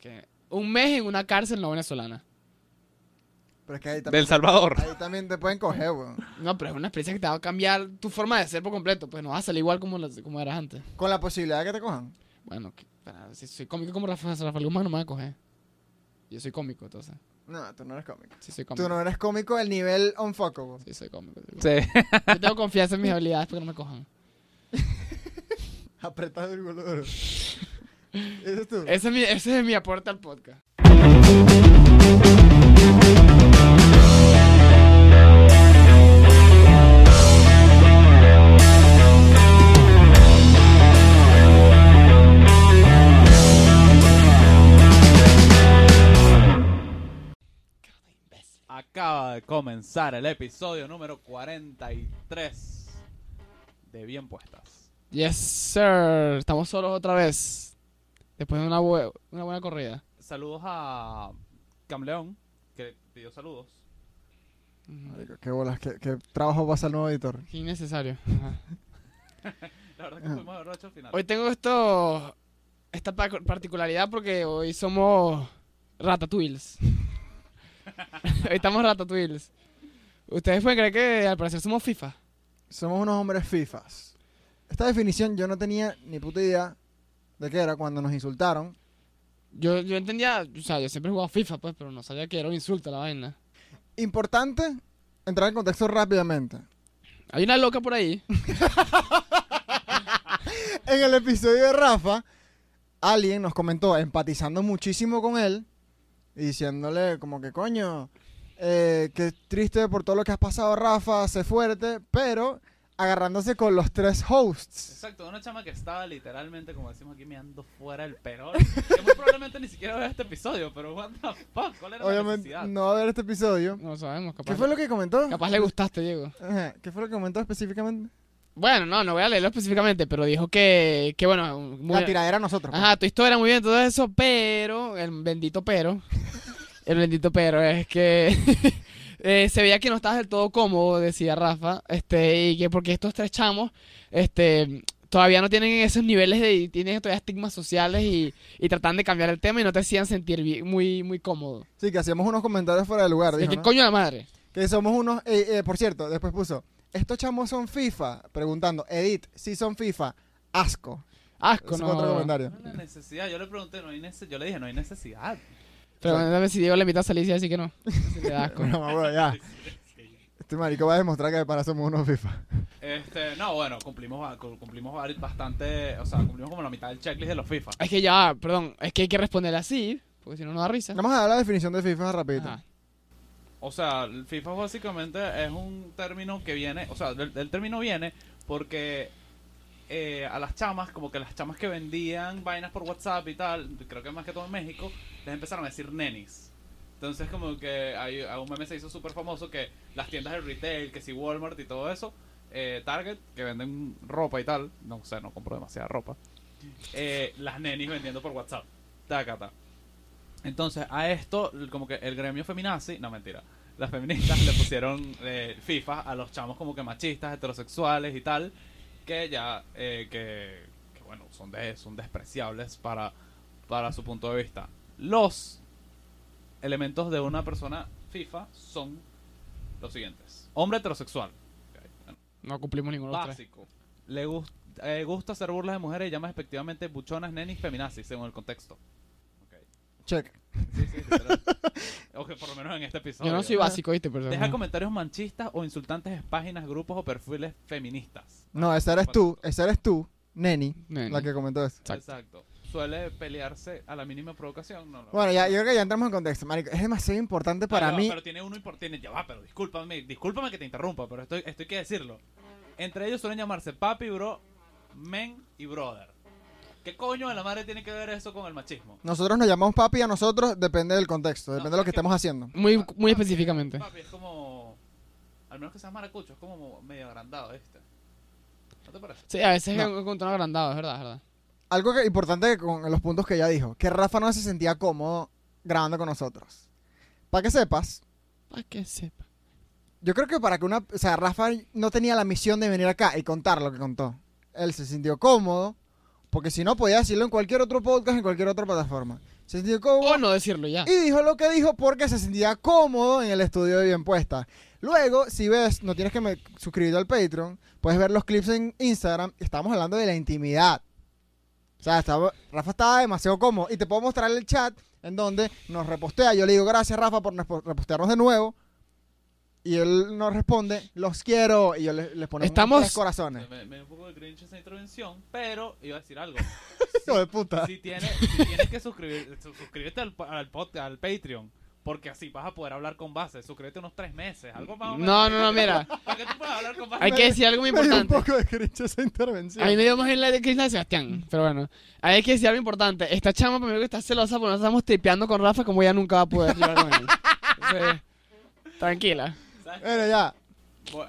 que un mes en una cárcel no venezolana. Pero es que ahí también, Del Salvador. ahí también te pueden coger, weón. No, pero es una experiencia que te va a cambiar tu forma de ser por completo. Pues no vas a salir igual como, las- como eras antes. Con la posibilidad de que te cojan. Bueno, que- para- si soy cómico como Rafa, Rafael Guzmán no me va a coger. Yo soy cómico, entonces. No, tú no eres cómico. Sí, soy cómico. Tú no eres cómico del nivel unfuckable. Sí, soy cómico. soy cómico. Sí. Yo tengo confianza en mis habilidades porque no me cojan. Apretado el culo es tú. Ese es mi, ese es mi aporte al podcast. Acaba de comenzar el episodio número 43 de Bien Puestas. Yes, sir. Estamos solos otra vez. Después de una, bue- una buena corrida. Saludos a Camleón, que pidió saludos. Marico, qué bolas, qué, qué trabajo pasa el nuevo editor. Qué innecesario. La verdad que Ajá. fuimos borrachos al final. Hoy tengo esto, esta pa- particularidad porque hoy somos ratatouilles. hoy estamos ratatouilles. Ustedes pueden creer que al parecer somos FIFA. Somos unos hombres FIFAs. Esta definición yo no tenía ni puta idea de qué era cuando nos insultaron. Yo, yo entendía, o sea, yo siempre he jugado FIFA, pues, pero no sabía que era un insulto la vaina. Importante entrar en contexto rápidamente. Hay una loca por ahí. En el episodio de Rafa, alguien nos comentó, empatizando muchísimo con él, y diciéndole como que coño, eh, que triste por todo lo que has pasado, Rafa, sé fuerte, pero agarrándose con los tres hosts. Exacto, una chama que estaba literalmente, como decimos aquí, meando fuera el perol. que muy probablemente ni siquiera vea este episodio, pero what the fuck, ¿cuál era la Obviamente necesidad? no va a ver este episodio. No lo sabemos, capaz. ¿Qué fue lo que comentó? Capaz le gustaste, Diego. Ajá, ¿Qué fue lo que comentó específicamente? Bueno, no, no voy a leerlo específicamente, pero dijo que, que bueno, muy- La tiradera a nosotros. pues. Ajá, tu historia muy bien, todo eso, pero, el bendito pero, el bendito pero es que eh, se veía que no estabas del todo cómodo, decía Rafa, este, y que porque estos tres chamos, este, todavía no tienen esos niveles de, tienen todavía estigmas sociales y, y tratan de cambiar el tema y no te hacían sentir bien- muy, muy cómodo. Sí, que hacíamos unos comentarios fuera de lugar. ¿De dijo, qué ¿no? coño la madre? Que somos unos. eh, eh, por cierto, después puso: Estos chamos son FIFA. Preguntando, Edith, si son FIFA. Asco. Asco, fue otro no. comentario. No hay necesidad, yo le pregunté, no hay nece- yo le dije, no hay necesidad. Pero dame si Diego le invita a salir y así que no. Si le da asco. No, bueno, ya. Este marico va a demostrar que de pana somos unos FIFA. Este, no, bueno, cumplimos, cumplimos bastante, o sea, cumplimos como la mitad del checklist de los FIFA. Es que ya, perdón, es que hay que responder así, porque si no, no da risa. Vamos a dar la definición de FIFA rapidito. Ajá. O sea, el FIFA básicamente es un término que viene, o sea, el, el término viene porque eh, a las chamas, como que las chamas que vendían vainas por WhatsApp y tal, creo que más que todo en México, les empezaron a decir nenis. Entonces como que hay, a un meme se hizo súper famoso que las tiendas de retail, que si Walmart y todo eso, eh, Target, que venden ropa y tal, no sé, no compro demasiada ropa, eh, las nenis vendiendo por WhatsApp. Tacata. Entonces, a esto, como que el gremio feminazi, no mentira, las feministas le pusieron eh, FIFA a los chamos como que machistas, heterosexuales y tal, que ya, eh, que, que bueno, son, de, son despreciables para, para su punto de vista. Los elementos de una persona FIFA son los siguientes. Hombre heterosexual. Ok, bueno, No cumplimos ninguno básico. Le gust- eh, gusta hacer burlas de mujeres y llama despectivamente buchonas, nenis, feminazis, según el contexto. Ok. Check. Sí, sí, literal. o que por lo menos en este episodio. Yo no soy básico, ¿viste? Pero Deja comentarios manchistas o insultantes en páginas, grupos o perfiles feministas. No, esa eres tú. Esa eres tú, Neni, Neni. la que comentó eso. Exacto. Exacto. Suele pelearse a la mínima provocación. No, no. Bueno, ya, yo creo que ya entramos en contexto. Marico, es demasiado importante para Ah, ya va, mí. Pero tiene uno importante. Ya va, pero discúlpame, discúlpame que te interrumpa, pero esto, esto hay que decirlo. Entre ellos suelen llamarse papi, bro, men y brother. ¿Qué coño de la madre tiene que ver eso con el machismo? Nosotros nos llamamos papi a nosotros, depende del contexto, depende No, de lo es que que- estemos haciendo. Muy, muy Papi, específicamente. Papi es como. Al menos que seas maracucho, es como medio agrandado, ¿viste? ¿No te parece? Sí, a veces No. es un tono agrandado, es verdad, es verdad. Algo que, importante con los puntos que ella dijo, que Rafa no se sentía cómodo grabando con nosotros. Para que sepas, Para que sepa. yo creo que para que una... O sea, Rafa no tenía la misión de venir acá y contar lo que contó. Él se sintió cómodo, porque si no podía decirlo en cualquier otro podcast, en cualquier otra plataforma. Se sintió cómodo. O no decirlo ya. Y dijo lo que dijo porque se sentía cómodo en el estudio de Bien Puesta. Luego, si ves, no tienes que me- suscribirte al Patreon, puedes ver los clips en Instagram. Estamos hablando de la intimidad. O sea, estaba- Rafa estaba demasiado cómodo. Y te puedo mostrar el chat en donde nos repostea. Yo le digo, gracias Rafa por repo- repostearnos de nuevo. Y él nos responde, los quiero. Y yo le- les ponemos Estamos- tres corazones. Me, me dio un poco de cringe esa intervención, pero iba a decir algo. Hijo de puta. Si tienes, si tienes que suscribir, su- suscríbete al, al, pod- al Patreon. Porque así vas a poder hablar con base. Suscríbete unos tres meses. Algo más o menos. No, no, no, mira. Para que tú puedas hablar con base. Hay que decir algo muy Me dio un importante. poco de cringe esa intervención. A mí me dio más bien la de Cristina de Sebastián. Pero bueno, hay que decir algo importante. Esta chama primero que está celosa porque nosotros estamos tripeando con Rafa como ella nunca va a poder llevar con él. Entonces, tranquila. ¿Sabes? Bueno, ya.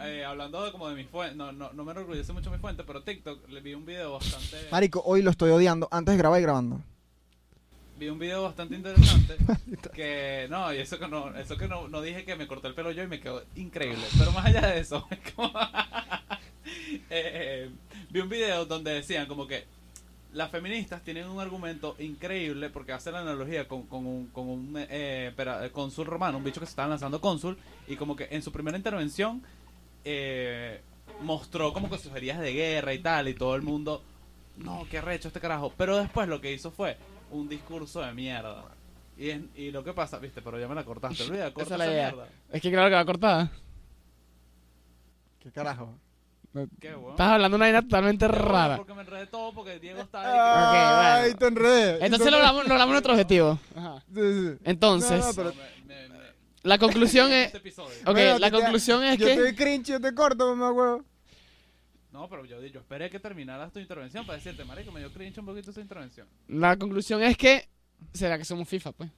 Eh, hablando de como de mi fuente, no, no, no me enorgullece mucho mi fuente, pero TikTok le vi un video bastante. Marico, hoy lo estoy odiando. Antes de grabar y grabando. Vi un video bastante interesante. que no, y eso que no, eso que no, no dije que me corté el pelo yo y me quedó increíble. Pero más allá de eso, es como- eh, eh, vi un video donde decían como que las feministas tienen un argumento increíble porque hace la analogía con, con un, con un eh, pera- eh, cónsul romano, un bicho que se estaba lanzando cónsul, y como que en su primera intervención eh, mostró como que sus heridas de guerra y tal, y todo el mundo, no, qué recho este carajo. Pero después lo que hizo fue un discurso de mierda. Y, es- y lo que pasa, viste, pero ya me la cortaste, olvida, corta Esa es la idea. mierda. Es que claro que va cortada. ¿Qué carajo? Qué bueno. Estás hablando de una vaina totalmente Qué bueno, rara. Porque me enredé todo, porque Diego está Ay, Ok, bueno. te enredé. Entonces lo hablamos, lo hablamos en otro objetivo. Ajá. Sí, sí. Entonces, No, no, ahí. pero- Me- me- me- la conclusión es... este. Ok, la conclusión es yo que... estoy cringe, yo te corto, mamá huevo. No, pero yo, yo esperé que terminaras tu intervención para decirte, marico, me dio cringe un poquito esa intervención. La conclusión es que... ¿Será que somos FIFA, pues?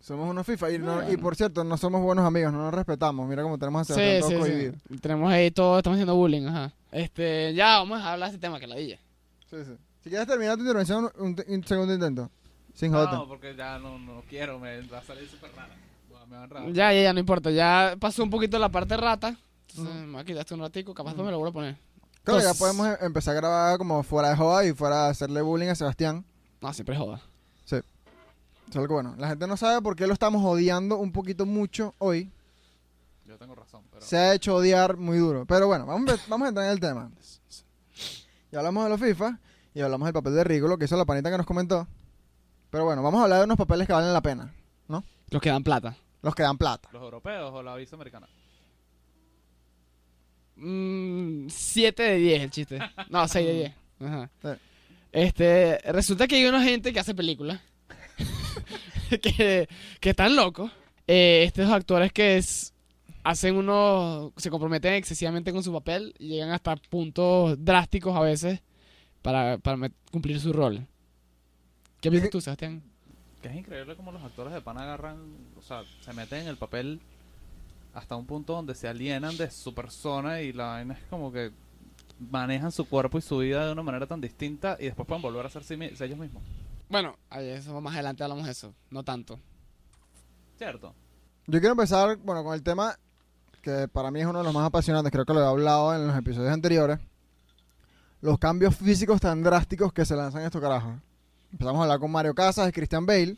Somos unos FIFA y, no- Bueno. y por cierto, no somos buenos amigos, no nos respetamos. Mira cómo tenemos a Sebastián Sí, todo sí, cohibido. sí. Tenemos ahí todo, estamos haciendo bullying, ajá. Este, ya, vamos a hablar de este tema que la dilla. Sí, sí. Si quieres terminar tu intervención, un, segundo intento. Sin No, joderte. porque ya no, no quiero, me va a salir súper rara. Me va a. Ya, ya, ya, no importa. Ya pasó un poquito la parte rata. Entonces, me voy a quitar esto un ratico, capaz no me lo vuelvo a poner. Creo que ya Entonces- podemos em- empezar a grabar como fuera de joda y fuera a hacerle bullying a Sebastián. No, siempre joda. Eso es algo bueno. La gente no sabe por qué lo estamos odiando un poquito mucho hoy. Yo tengo razón, pero... Se ha hecho odiar muy duro. Pero bueno, vamos, a- vamos a entrar en el tema. Ya hablamos de los FIFA y hablamos del papel de Rigo, lo que hizo la panita que nos comentó. Pero bueno, vamos a hablar de unos papeles que valen la pena. Los que dan plata. Los que dan plata. ¿Los europeos o la visa americana? 7 Mm, de 10 el chiste. No, 6 de 10. Ajá. Sí. Este, resulta que hay una gente que hace películas. que, que están locos. Eh, estos actores que es- hacen unos. se comprometen excesivamente con su papel y llegan hasta puntos drásticos a veces para, cumplir su rol. ¿Qué piensas tú, Sebastián? Que es increíble como los actores de pan agarran, o sea, se meten en el papel hasta un punto donde se alienan de su persona y la vaina es como que manejan su cuerpo y su vida de una manera tan distinta y después pueden volver a ser ellos mismos. Bueno, eso más adelante hablamos de eso. No tanto. ¿Cierto? Yo quiero empezar, bueno, con el tema que para mí es uno de los más apasionantes, creo que lo he hablado en los episodios anteriores. Los cambios físicos tan drásticos que se lanzan estos carajos. Empezamos a hablar con Mario Casas y Christian Bale.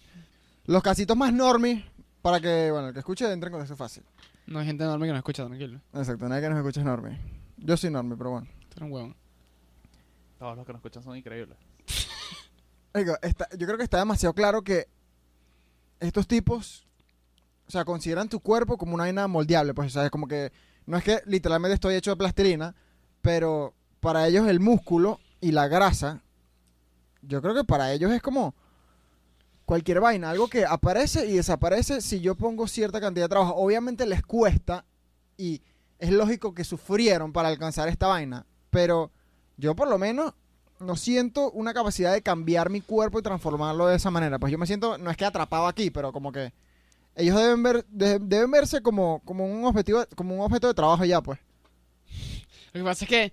Los casitos más normis, para que, bueno, el que escuche entre con eso fácil. No hay gente enorme que nos escucha, tranquilo. Exacto, nadie que nos escuche es normi. Yo soy normi, pero bueno. Tú eres un huevón. Todos los que nos escuchan son increíbles. Está- yo creo que está demasiado claro que estos tipos, o sea, consideran tu cuerpo como una vaina moldeable, pues, ¿sabes? Como que no es que literalmente estoy hecho de plastilina, pero para ellos el músculo y la grasa, yo creo que para ellos es como cualquier vaina, algo que aparece y desaparece si yo pongo cierta cantidad de trabajo. Obviamente les cuesta y es lógico que sufrieron para alcanzar esta vaina, pero yo por lo menos no siento una capacidad de cambiar mi cuerpo y transformarlo de esa manera. Pues yo me siento, no es que atrapado aquí, pero como que ellos deben ver, de- deben verse como, como un objetivo, como un objeto de trabajo ya, pues. Lo que pasa es que,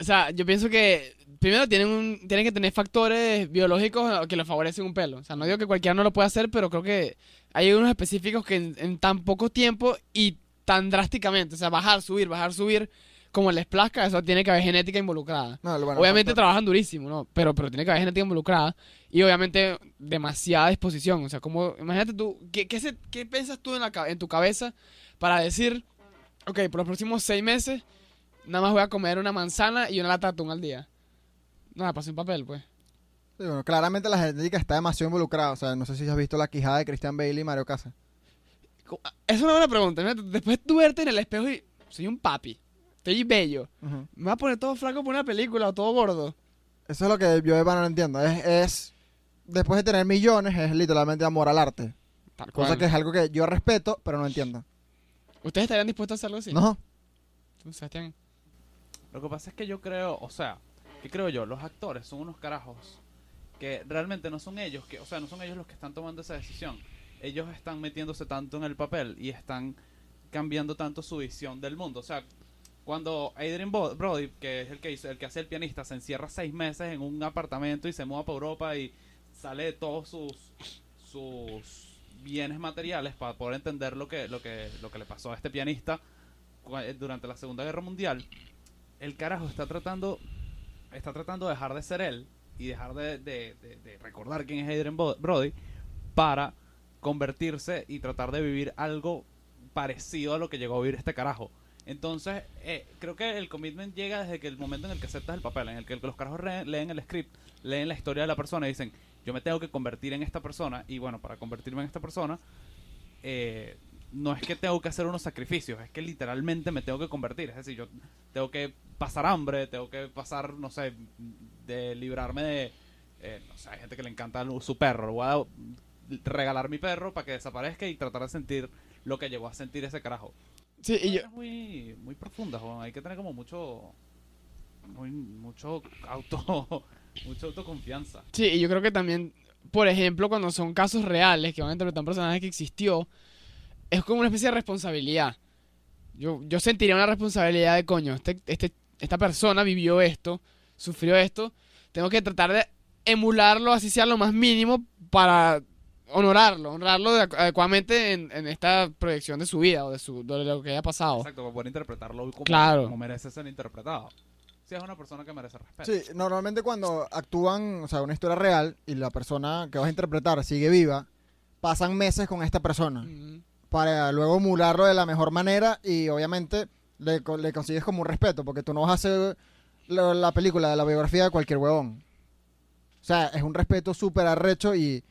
o sea, yo pienso que primero tienen, un, tienen que tener factores biológicos que les favorecen un pelo. O sea, no digo que cualquiera no lo pueda hacer, pero creo que hay unos específicos que en, en tan poco tiempo y tan drásticamente, o sea, bajar, subir, bajar, subir, como les plazca, eso tiene que haber genética involucrada. No, bueno, obviamente factor- trabajan durísimo, ¿no? Pero, pero tiene que haber genética involucrada y obviamente demasiada disposición. O sea, como, imagínate tú, ¿qué, qué, se- qué piensas tú en, la, en tu cabeza para decir, ok, por los próximos seis meses, nada más voy a comer una manzana y una lata de atún al día? Nada, pasé un papel, pues. Sí, bueno, claramente la genética está demasiado involucrada. O sea, no sé si has visto la quijada de Christian Bale y Mario Casas. Co- Es una buena pregunta. Después de tú verte en el espejo y soy un papi, estoy bello. ¿Me va a poner todo flaco por una película o todo gordo? Eso es lo que yo de no entiendo. Es, es, después de tener millones, es literalmente amor al arte. Tal Cosa cual. que es algo que yo respeto, pero no entiendo. ¿Ustedes estarían dispuestos a hacerlo así? No, Tú, Sebastián. Lo que pasa es que yo creo, o sea, ¿qué creo yo? Los actores son unos carajos que realmente no son ellos, que, o sea, no son ellos los que están tomando esa decisión. Ellos están metiéndose tanto en el papel y están cambiando tanto su visión del mundo. O sea, cuando Adrian Brody, que es el que hace el pianista, se encierra seis meses en un apartamento y se muda para Europa y sale de todos sus sus bienes materiales para poder entender lo que le pasó a este pianista eh, durante la Segunda Guerra Mundial el carajo está tratando está tratando de dejar de ser él y dejar de, de- de- recordar quién es Adrian Brody para convertirse y tratar de vivir algo parecido a lo que llegó a vivir este carajo. Entonces, eh, creo que el commitment llega desde que el momento en el que aceptas el papel, en el que los carajos leen el script, leen la historia de la persona y dicen, yo me tengo que convertir en esta persona, y bueno, para convertirme en esta persona, eh, no es que tengo que hacer unos sacrificios, es que literalmente me tengo que convertir. Es decir, yo tengo que pasar hambre, tengo que pasar, no sé, de librarme de... eh, no sé, hay gente que le encanta su perro. Le voy a regalar mi perro para que desaparezca y tratar de sentir lo que llegó a sentir ese carajo. Sí, y yo, muy, muy profunda, Juan. Hay que tener como mucho... Muy, mucho auto... mucha autoconfianza. sí, y yo creo que también, por ejemplo, cuando son casos reales que van a interpretar un personaje que existió, es como una especie de responsabilidad. Yo, yo sentiría una responsabilidad de coño, este, este, esta persona vivió esto, sufrió esto, tengo que tratar de emularlo, así sea lo más mínimo, para honorarlo, honrarlo de- adecuadamente en, en esta proyección de su vida o de, su, de lo que haya pasado. Exacto, para poder interpretarlo como, Claro. como merece ser interpretado. Si es una persona que merece respeto. Sí, normalmente cuando actúan, o sea, una historia real y la persona que vas a interpretar sigue viva, pasan meses con esta persona para luego emularlo de la mejor manera y obviamente le consigues como un respeto, porque tú no vas a hacer la, la película de la biografía de cualquier huevón. O sea, es un respeto súper arrecho y...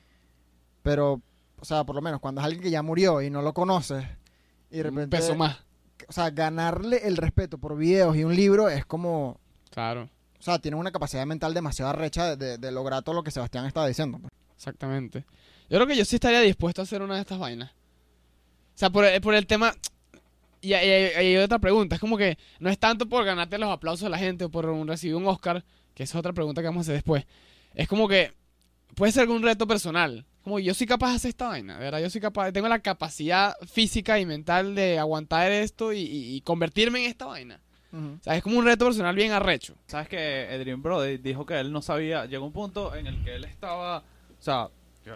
Pero, o sea, por lo menos cuando es alguien que ya murió y no lo conoces y de un repente... peso más, O sea, ganarle el respeto por videos y un libro es como... claro. O sea, tiene una capacidad mental demasiado arrecha de, de- de lograr todo lo que Sebastián estaba diciendo. pues. Exactamente. Yo creo que yo sí estaría dispuesto a hacer una de estas vainas. O sea, por el, por el tema... Y hay, hay- hay otra pregunta. Es como que no es tanto por ganarte los aplausos de la gente o por un- recibir un Oscar, que esa es otra pregunta que vamos a hacer después. Es como que puede ser algún reto personal. Como yo soy capaz de hacer esta vaina, de ¿verdad? Yo soy capaz, tengo la capacidad física y mental de aguantar esto y, y- y convertirme en esta vaina. O sea, es como un reto personal bien arrecho. Sabes que Adrian Brody dijo que él no sabía, llegó un punto en el que él estaba, o sea,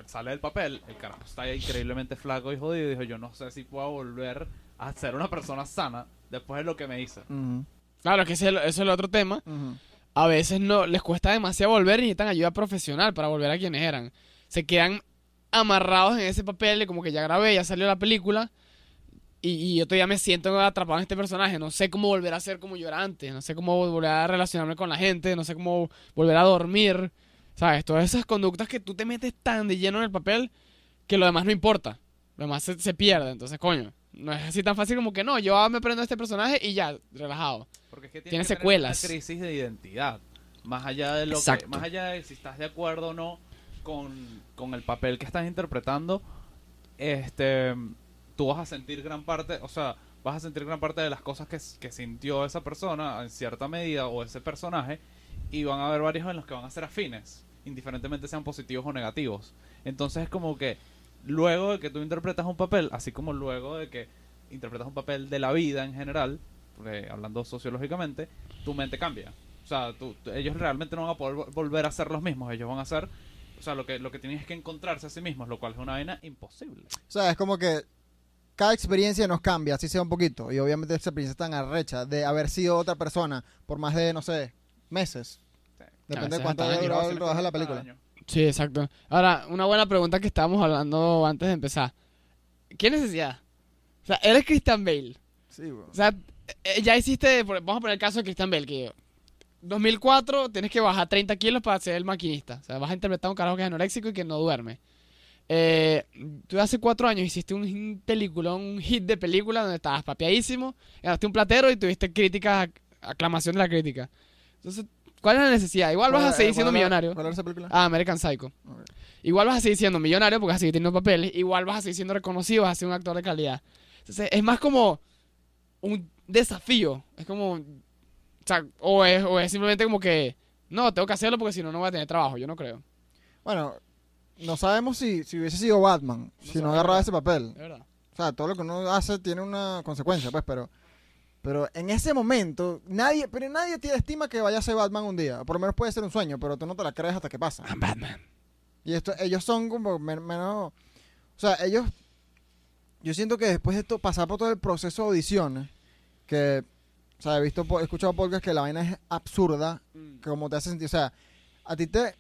sale del papel, el carajo está increíblemente flaco y jodido, y dijo, yo no sé si puedo volver a ser una persona sana después de lo que me hice. Claro, que ese es el- eso es el otro tema. a veces no les cuesta demasiado volver y necesitan ayuda profesional para volver a quienes eran. Se quedan amarrados en ese papel de como que ya grabé, ya salió la película y, y yo todavía me siento atrapado en este personaje. No sé cómo volver a ser como yo era antes, no sé cómo volver a relacionarme con la gente, no sé cómo volver a dormir. ¿Sabes? Todas esas conductas que tú te metes tan de lleno en el papel que lo demás no importa. Lo demás se, se pierde. Entonces, coño, no es así tan fácil como que no, yo me prendo a este personaje y ya, relajado. Porque es que Tiene que secuelas. una crisis de identidad. Más allá de lo que, más allá de si estás de acuerdo o no con, con el papel que estás interpretando, este tú vas a sentir gran parte, o sea, vas a sentir gran parte de las cosas que, que sintió esa persona en cierta medida o ese personaje y van a haber varios en los que van a ser afines, indiferentemente sean positivos o negativos. Entonces es como que luego de que tú interpretas un papel, así como luego de que interpretas un papel de la vida en general, porque hablando sociológicamente, tu mente cambia. O sea, ellos realmente no van a poder vol- volver a ser los mismos, ellos van a ser, o sea, lo que, lo que tienen es que encontrarse a sí mismos, lo cual es una vaina imposible. O sea, es como que cada experiencia nos cambia, así sea un poquito. Y obviamente esa experiencia tan arrecha de haber sido otra persona por más de, no sé, meses. Sí. Depende A de cuánto haya años. durado el rodaje de la película. año. Sí, exacto. Ahora, una buena pregunta que estábamos hablando antes de empezar. ¿Qué necesidad? O sea, eres Christian Bale. Sí, weón. O sea, eh, ya hiciste, vamos a poner el caso de Christian Bale, que 2004 tienes que bajar 30 kilos para ser el maquinista. O sea, vas a interpretar a un carajo que es anoréxico y que no duerme. Eh, tú hace cuatro años hiciste un película, un hit de película donde estabas papiadísimo, ganaste un platero y tuviste críticas, aclamación de la crítica. Entonces, ¿cuál es la necesidad? Igual vas a ¿Cuál- seguir siendo millonario. ¿Cuál era esa película? Ah, American Psycho. Igual vas a seguir siendo millonario porque vas a seguir teniendo papeles. Igual vas a seguir siendo reconocido, vas a ser un actor de calidad. Entonces, es más como un desafío. Es como. O sea, o es, o es simplemente como que. No, tengo que hacerlo porque si no, no voy a tener trabajo. Yo no creo. Bueno, no sabemos si, si hubiese sido Batman, si no agarraba ese papel. De verdad. O sea, todo lo que uno hace tiene una consecuencia, pues, pero... Pero en ese momento, nadie, pero nadie tiene estima que vaya a ser Batman un día. Por lo menos puede ser un sueño, pero tú no te la crees hasta que pasa. I'm Batman. Y esto, ellos son como men- menos. O sea, ellos. Yo siento que después de esto, pasar por todo el proceso de audiciones, que. O sea, he visto, he escuchado podcasts que la vaina es absurda, que como te hace sentir. O sea, a ti te,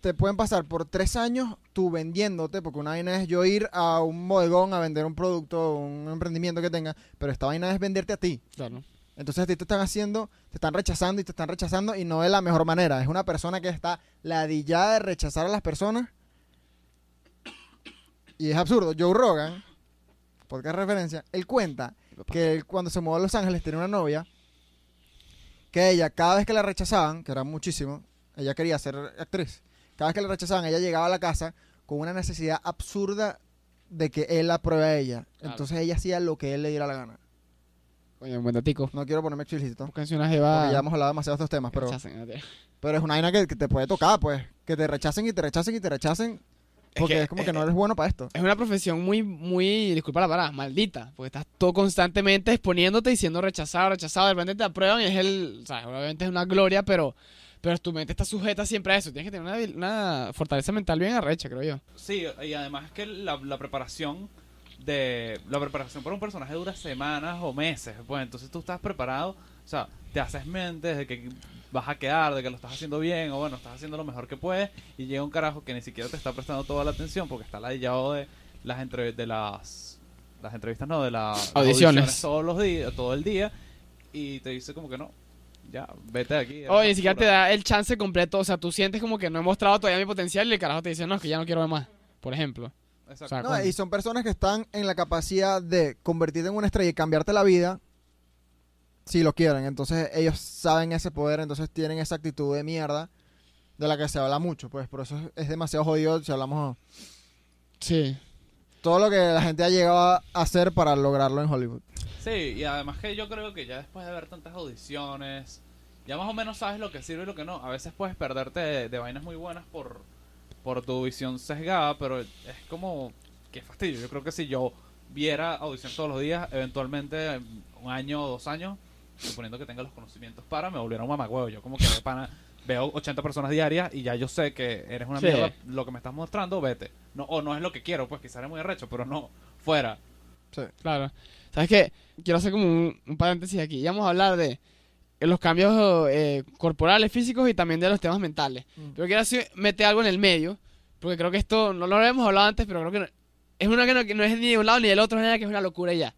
te pueden pasar por tres años tú vendiéndote, porque una vaina es yo ir a un bodegón a vender un producto, un emprendimiento que tenga, pero esta vaina es venderte a ti. Claro. Entonces a ti te están haciendo, te están rechazando y te están rechazando y no de la mejor manera. Es una persona que está ladillada de rechazar a las personas. Y es absurdo. Joe Rogan, podcast referencia, él cuenta que él, cuando se mudó a Los Ángeles tenía una novia que ella, cada vez que la rechazaban, que era muchísimo, ella quería ser actriz, cada vez que la rechazaban, ella llegaba a la casa con una necesidad absurda de que él la pruebe a ella. Claro. Entonces ella hacía lo que él le diera la gana. Coño, un buen datico. No quiero ponerme explícito. Porque jeva. ya hemos hablado demasiado de estos temas, pero, Rechacen, pero es una vaina que, que te puede tocar, pues. Que te rechacen y te rechacen y te rechacen. Porque es, que- como que no eres bueno para esto. Es una profesión muy, muy, disculpa la palabra, maldita. Porque estás todo constantemente exponiéndote y siendo rechazado, rechazado. De repente te aprueban y es el. O sea, obviamente es una gloria, pero. Pero tu mente está sujeta siempre a eso. Tienes que tener una, una fortaleza mental bien arrecha, creo yo. Sí, y además es que la, la preparación de la preparación para un personaje dura semanas o meses, pues entonces tú estás preparado, o sea, te haces mente de que vas a quedar, de que lo estás haciendo bien o bueno, estás haciendo lo mejor que puedes y llega un carajo que ni siquiera te está prestando toda la atención porque está ladillado de las entrev de las las entrevistas no, de la- las Audiciones. todos los días, todo el día y te dice como que no, ya, vete de aquí. Oye, ni siquiera te da el chance completo. O sea, tú sientes como que no he mostrado todavía mi potencial y el carajo te dice, no, es que ya no quiero ver más. Por ejemplo. Exacto. O sea, No, coño. y son personas que están en la capacidad de convertirte en una estrella y cambiarte la vida si lo quieren. Entonces ellos saben ese poder, entonces tienen esa actitud de mierda de la que se habla mucho. Pues por eso es, es demasiado jodido si hablamos Sí. todo lo que la gente ha llegado a hacer para lograrlo en Hollywood. Sí, y además que yo creo que ya después de ver tantas audiciones, ya más o menos sabes lo que sirve y lo que no. A veces puedes perderte de, de vainas muy buenas por, por tu visión sesgada, pero es como, qué fastidio. Yo creo que si yo viera audición todos los días, eventualmente en un año o dos años, suponiendo que tenga los conocimientos para, me volviera un mamagüevo. Yo como que de pana, veo 80 personas diarias y ya yo sé que eres una Sí. mierda, lo que me estás mostrando, vete. No, o no es lo que quiero, pues quizás eres muy arrecho, pero no, fuera. Sí. Claro. ¿Sabes qué? Quiero hacer como un, un paréntesis aquí. Ya vamos a hablar de los cambios eh, corporales, físicos y también de los temas mentales. Mm. Pero quiero así meter algo en el medio, porque creo que esto no lo habíamos hablado antes, pero creo que no- es una que no, que no es ni de un lado ni del otro, es una que es una locura ya.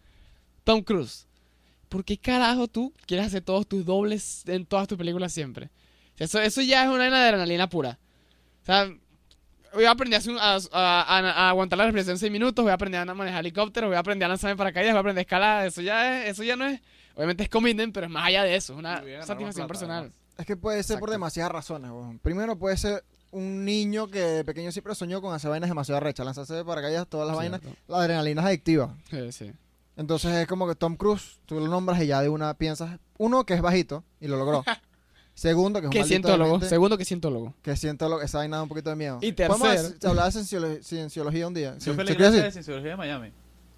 Tom Cruise. ¿Por qué carajo tú quieres hacer todos tus dobles en todas tus películas siempre? O sea, Eso, eso ya es una vaina de adrenalina pura. O sea, voy a aprender a, aguantar la respiración seis minutos, voy a aprender a manejar helicópteros, voy a aprender a lanzarme paracaídas, voy a aprender a escalar. Eso ya es, eso ya no es, obviamente es commitment, pero es más allá de eso, es una satisfacción plata, personal. además. Es que puede ser por demasiadas razones. Primero puede ser un niño que de pequeño siempre soñó con hacer vainas demasiado rechas, lanzarse de paracaídas, todas las vainas. Cierto. La adrenalina es adictiva. Sí, sí. Entonces es como que Tom Cruise, tú lo nombras y ya de una piensas, uno que es bajito y lo logró. Segundo que es un Que maldito cientólogo, segundo que cientólogo. que cientólogo, esa vaina da un poquito de miedo. Y tercero- hablar de cienciolo- cienciología un día. Yo ¿Se- fui a la se quiere iglesia de? Cienciología de Miami.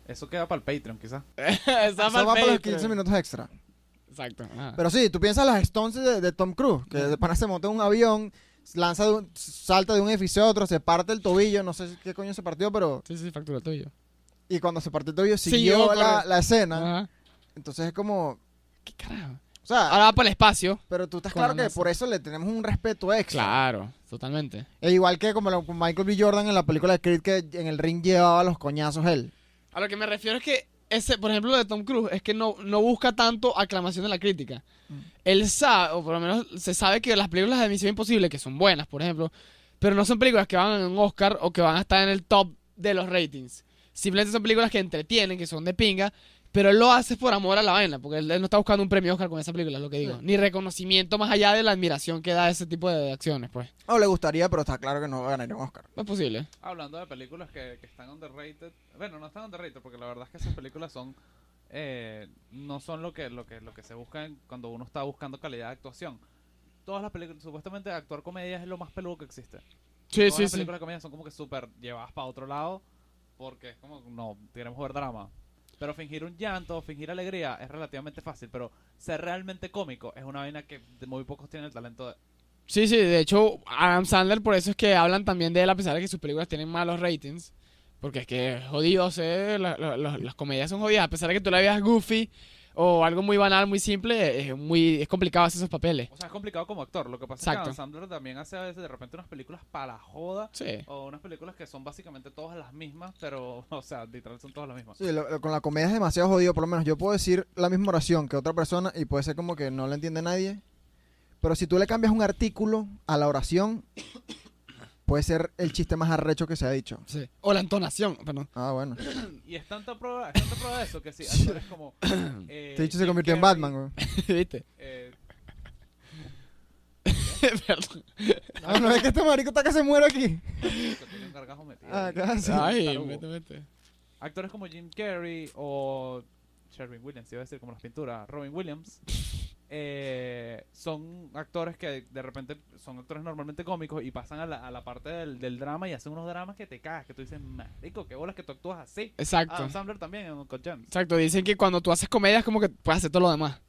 Eso queda para el Patreon, quizás. Eso va para los Patreon. 15 minutos extra. Exacto. ajá. Pero sí, tú piensas las stunts de, de Tom Cruise, que de pana se monta en un avión, lanza de un- salta de un edificio a otro, se parte el tobillo, no sé qué coño se partió, pero... Sí, sí, factura tuyo. Y cuando se partió el tobillo Siguió la, escena. Ajá. Entonces es como, ¿Qué carajo? o sea, Ahora va para el espacio. pero tú estás claro la que NASA. por eso le tenemos un respeto extra. Claro, totalmente. E igual que como lo- con Michael B. Jordan en la película de Creed que en el ring llevaba los coñazos él. A lo que me refiero es que ese, por ejemplo, lo de Tom Cruise, es que no, no busca tanto aclamación de la crítica. Mm. Él sabe, o por lo menos se sabe que las películas de Misión Imposible, que son buenas, por ejemplo, pero no son películas que van a un Oscar o que van a estar en el top de los ratings. Simplemente son películas que entretienen, que son de pinga, pero él lo hace por amor a la vaina, porque él, él no está buscando un premio Oscar con esa película, es lo que digo. Sí. Ni reconocimiento más allá de la admiración que da ese tipo de acciones, pues. O le gustaría, pero está claro que no va a ganar un Oscar. No es posible. Hablando de películas que, que están underrated. Bueno, no están underrated porque la verdad es que esas películas son. eh, no son lo que, lo, que, lo que se busca cuando uno está buscando calidad de actuación. Todas las películas, supuestamente actuar comedia es lo más peludo que existe. Sí, Todas sí, las sí. películas de comedia son como que súper llevadas para otro lado porque es como, no, queremos ver drama. Pero fingir un llanto, fingir alegría es relativamente fácil, pero ser realmente cómico es una vaina que muy pocos tienen el talento de... Sí, sí, de hecho, Adam Sandler, por eso es que hablan también de él, a pesar de que sus películas tienen malos ratings. Porque es que es jodido, sé, la- la- la- las comedias son jodidas. A pesar de que tú la veas goofy o algo muy banal, muy simple, es, muy, es complicado hacer esos papeles. O sea, es complicado como actor. Lo que pasa es que Adam Sandler también hace a veces de repente unas películas para la joda Sí. o unas películas que son básicamente todas las mismas, pero, o sea, literal son todas las mismas. Sí, lo- lo- con la comedia es demasiado jodido, por lo menos yo puedo decir la misma oración que otra persona y puede ser como que no la entiende nadie. Pero si tú le cambias un artículo a la oración, puede ser el chiste más arrecho que se ha dicho. sí. O la entonación, perdón. Ah, bueno. Y es tanta prueba, es tanta prueba de eso que si actores como... eh, Este dicho se Jim convirtió en Carrey, Batman, güey. ¿Viste? eh, Perdón. Ah, no es que este marico está que se muere aquí. tiene un gargajo metido Ah, ahí. casi. Ay, Tarugo. vete. Actores como Jim Carrey o Sherwin Williams, iba a decir como las pinturas, Robin Williams, eh, son actores que de repente son actores normalmente cómicos y pasan a la, a la parte del, del drama y hacen unos dramas que te cagas, que tú dices, marico, qué bolas que tú actúas así. Exacto. Adam Sandler también en Uncle James. Exacto, dicen que cuando tú haces comedia es como que puedes hacer todo lo demás.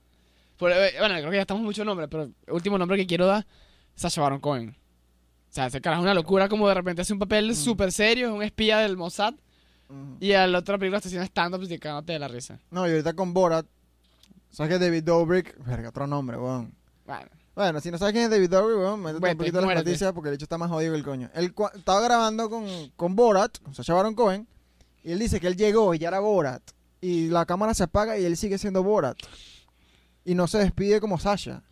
Por- eh, bueno, creo que ya estamos mucho nombre, pero el último nombre que quiero dar, Sacha Baron Cohen. O sea, ese carajo es una locura como de repente hace un papel súper serio, es un espía del Mossad, Ujú. y a la otra película está haciendo stand-up y cagándote de la risa. No, y ahorita con Borat. ¿Sabes que David Dobrik? Verga, otro nombre, weón. Bueno, Bueno, si no sabes quién es David Dobrik, weón, métete Vete, un poquito las muérete. noticias porque el hecho está más jodido que el coño. Él cua- estaba grabando con, con Borat, Sacha Baron Cohen, y él dice que él llegó y ya era Borat. Y la cámara se apaga y él sigue siendo Borat. Y no se despide como Sasha.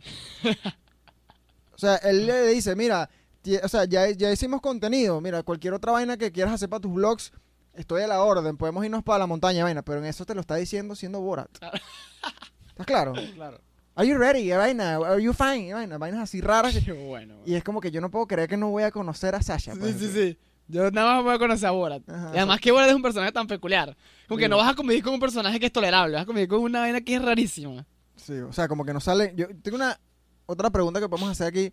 o sea, él le dice, mira, ti- o sea, ya, ya hicimos contenido, mira, cualquier otra vaina que quieras hacer para tus vlogs, estoy a la orden, podemos irnos para la montaña, vaina, pero en eso te lo está diciendo siendo Borat. ¿Estás claro? Claro. Are you ready? Vaina, are you fine? Vaina, vainas así raras. qué bueno. Y es como que yo no puedo creer que no voy a conocer a Sasha. Sí, pues. sí, sí. Yo nada más voy a conocer a Borat. Ajá, y además que Borat es un personaje tan peculiar. Como que no vas a convivir con un personaje que es tolerable, vas a convivir con una vaina que es rarísima. Sí, o sea, como que no sale. Yo tengo una otra pregunta que podemos hacer aquí.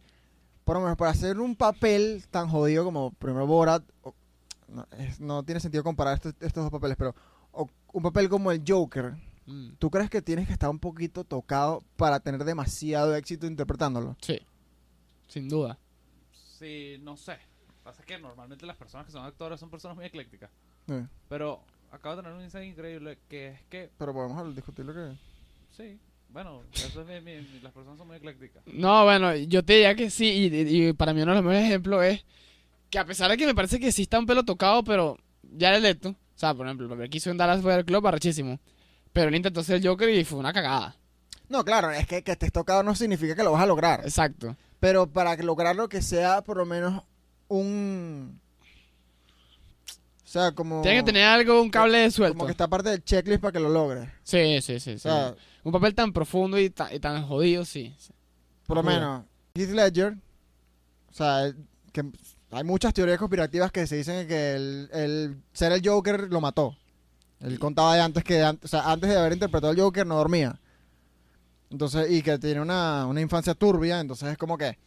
Por lo menos, para hacer un papel tan jodido como primero Borat, o- no, es- no tiene sentido comparar estos, estos dos papeles, pero o- un papel como el Joker, Mm, ¿tú crees que tienes que estar un poquito tocado para tener demasiado éxito interpretándolo? Sí, sin duda. Sí, no sé. Pasa que normalmente las personas que son actores son personas muy eclécticas. Sí, Pero acabo de tener un insight increíble que es que, pero podemos discutir lo que. sí, bueno, eso es mi- mi- mi- las personas son muy eclécticas. No, bueno, yo te diría que sí, y, y para mí uno de los mejores ejemplos es que a pesar de que me parece que sí está un pelo tocado, pero ya era electo. O sea, por ejemplo, el papel que hizo en Dallas Fue Club, arrechísimo. Pero él intentó ser el Joker y fue una cagada. No, claro, es que que estés tocado no significa que lo vas a lograr. Exacto. Pero para lograrlo que sea por lo menos un... O sea, como... Tiene que tener algo, un cable suelto. Como que está parte del checklist para que lo logre. Sí, sí, sí. O sí. sea, un papel tan profundo y, ta- y tan jodido, sí. por lo menos, Heath Ledger, o sea, que hay muchas teorías conspirativas que se dicen que el, el ser el Joker lo mató. Él contaba de antes que, an- o sea, antes de haber interpretado al Joker no dormía. Entonces, y que tiene una, una infancia turbia, entonces es como que...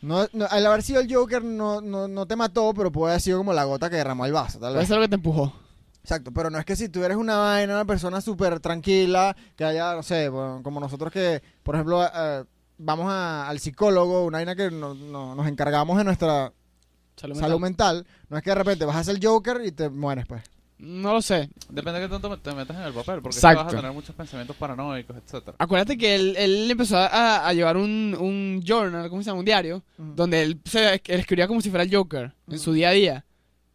No, no- al haber sido el Joker no, no, no te mató, pero puede haber sido como la gota que derramó el vaso, tal Puede vez. ser lo que te empujó. Exacto, pero no es que si tú eres una vaina, una persona súper tranquila, que haya, no sé, bueno, como nosotros que, por ejemplo, eh, vamos a- al psicólogo, una vaina que no- no- nos encargamos de nuestra Salud salud mental. mental, no es que de repente vas a ser Joker y te mueres, pues. No lo sé. Depende de qué tanto te metas en el papel, porque Exacto. vas a tener muchos pensamientos paranoicos, etcétera. Acuérdate que él, él empezó a, a llevar un, un journal, ¿cómo se llama? Un diario, donde él, se, él escribía como si fuera el Joker en su día a día.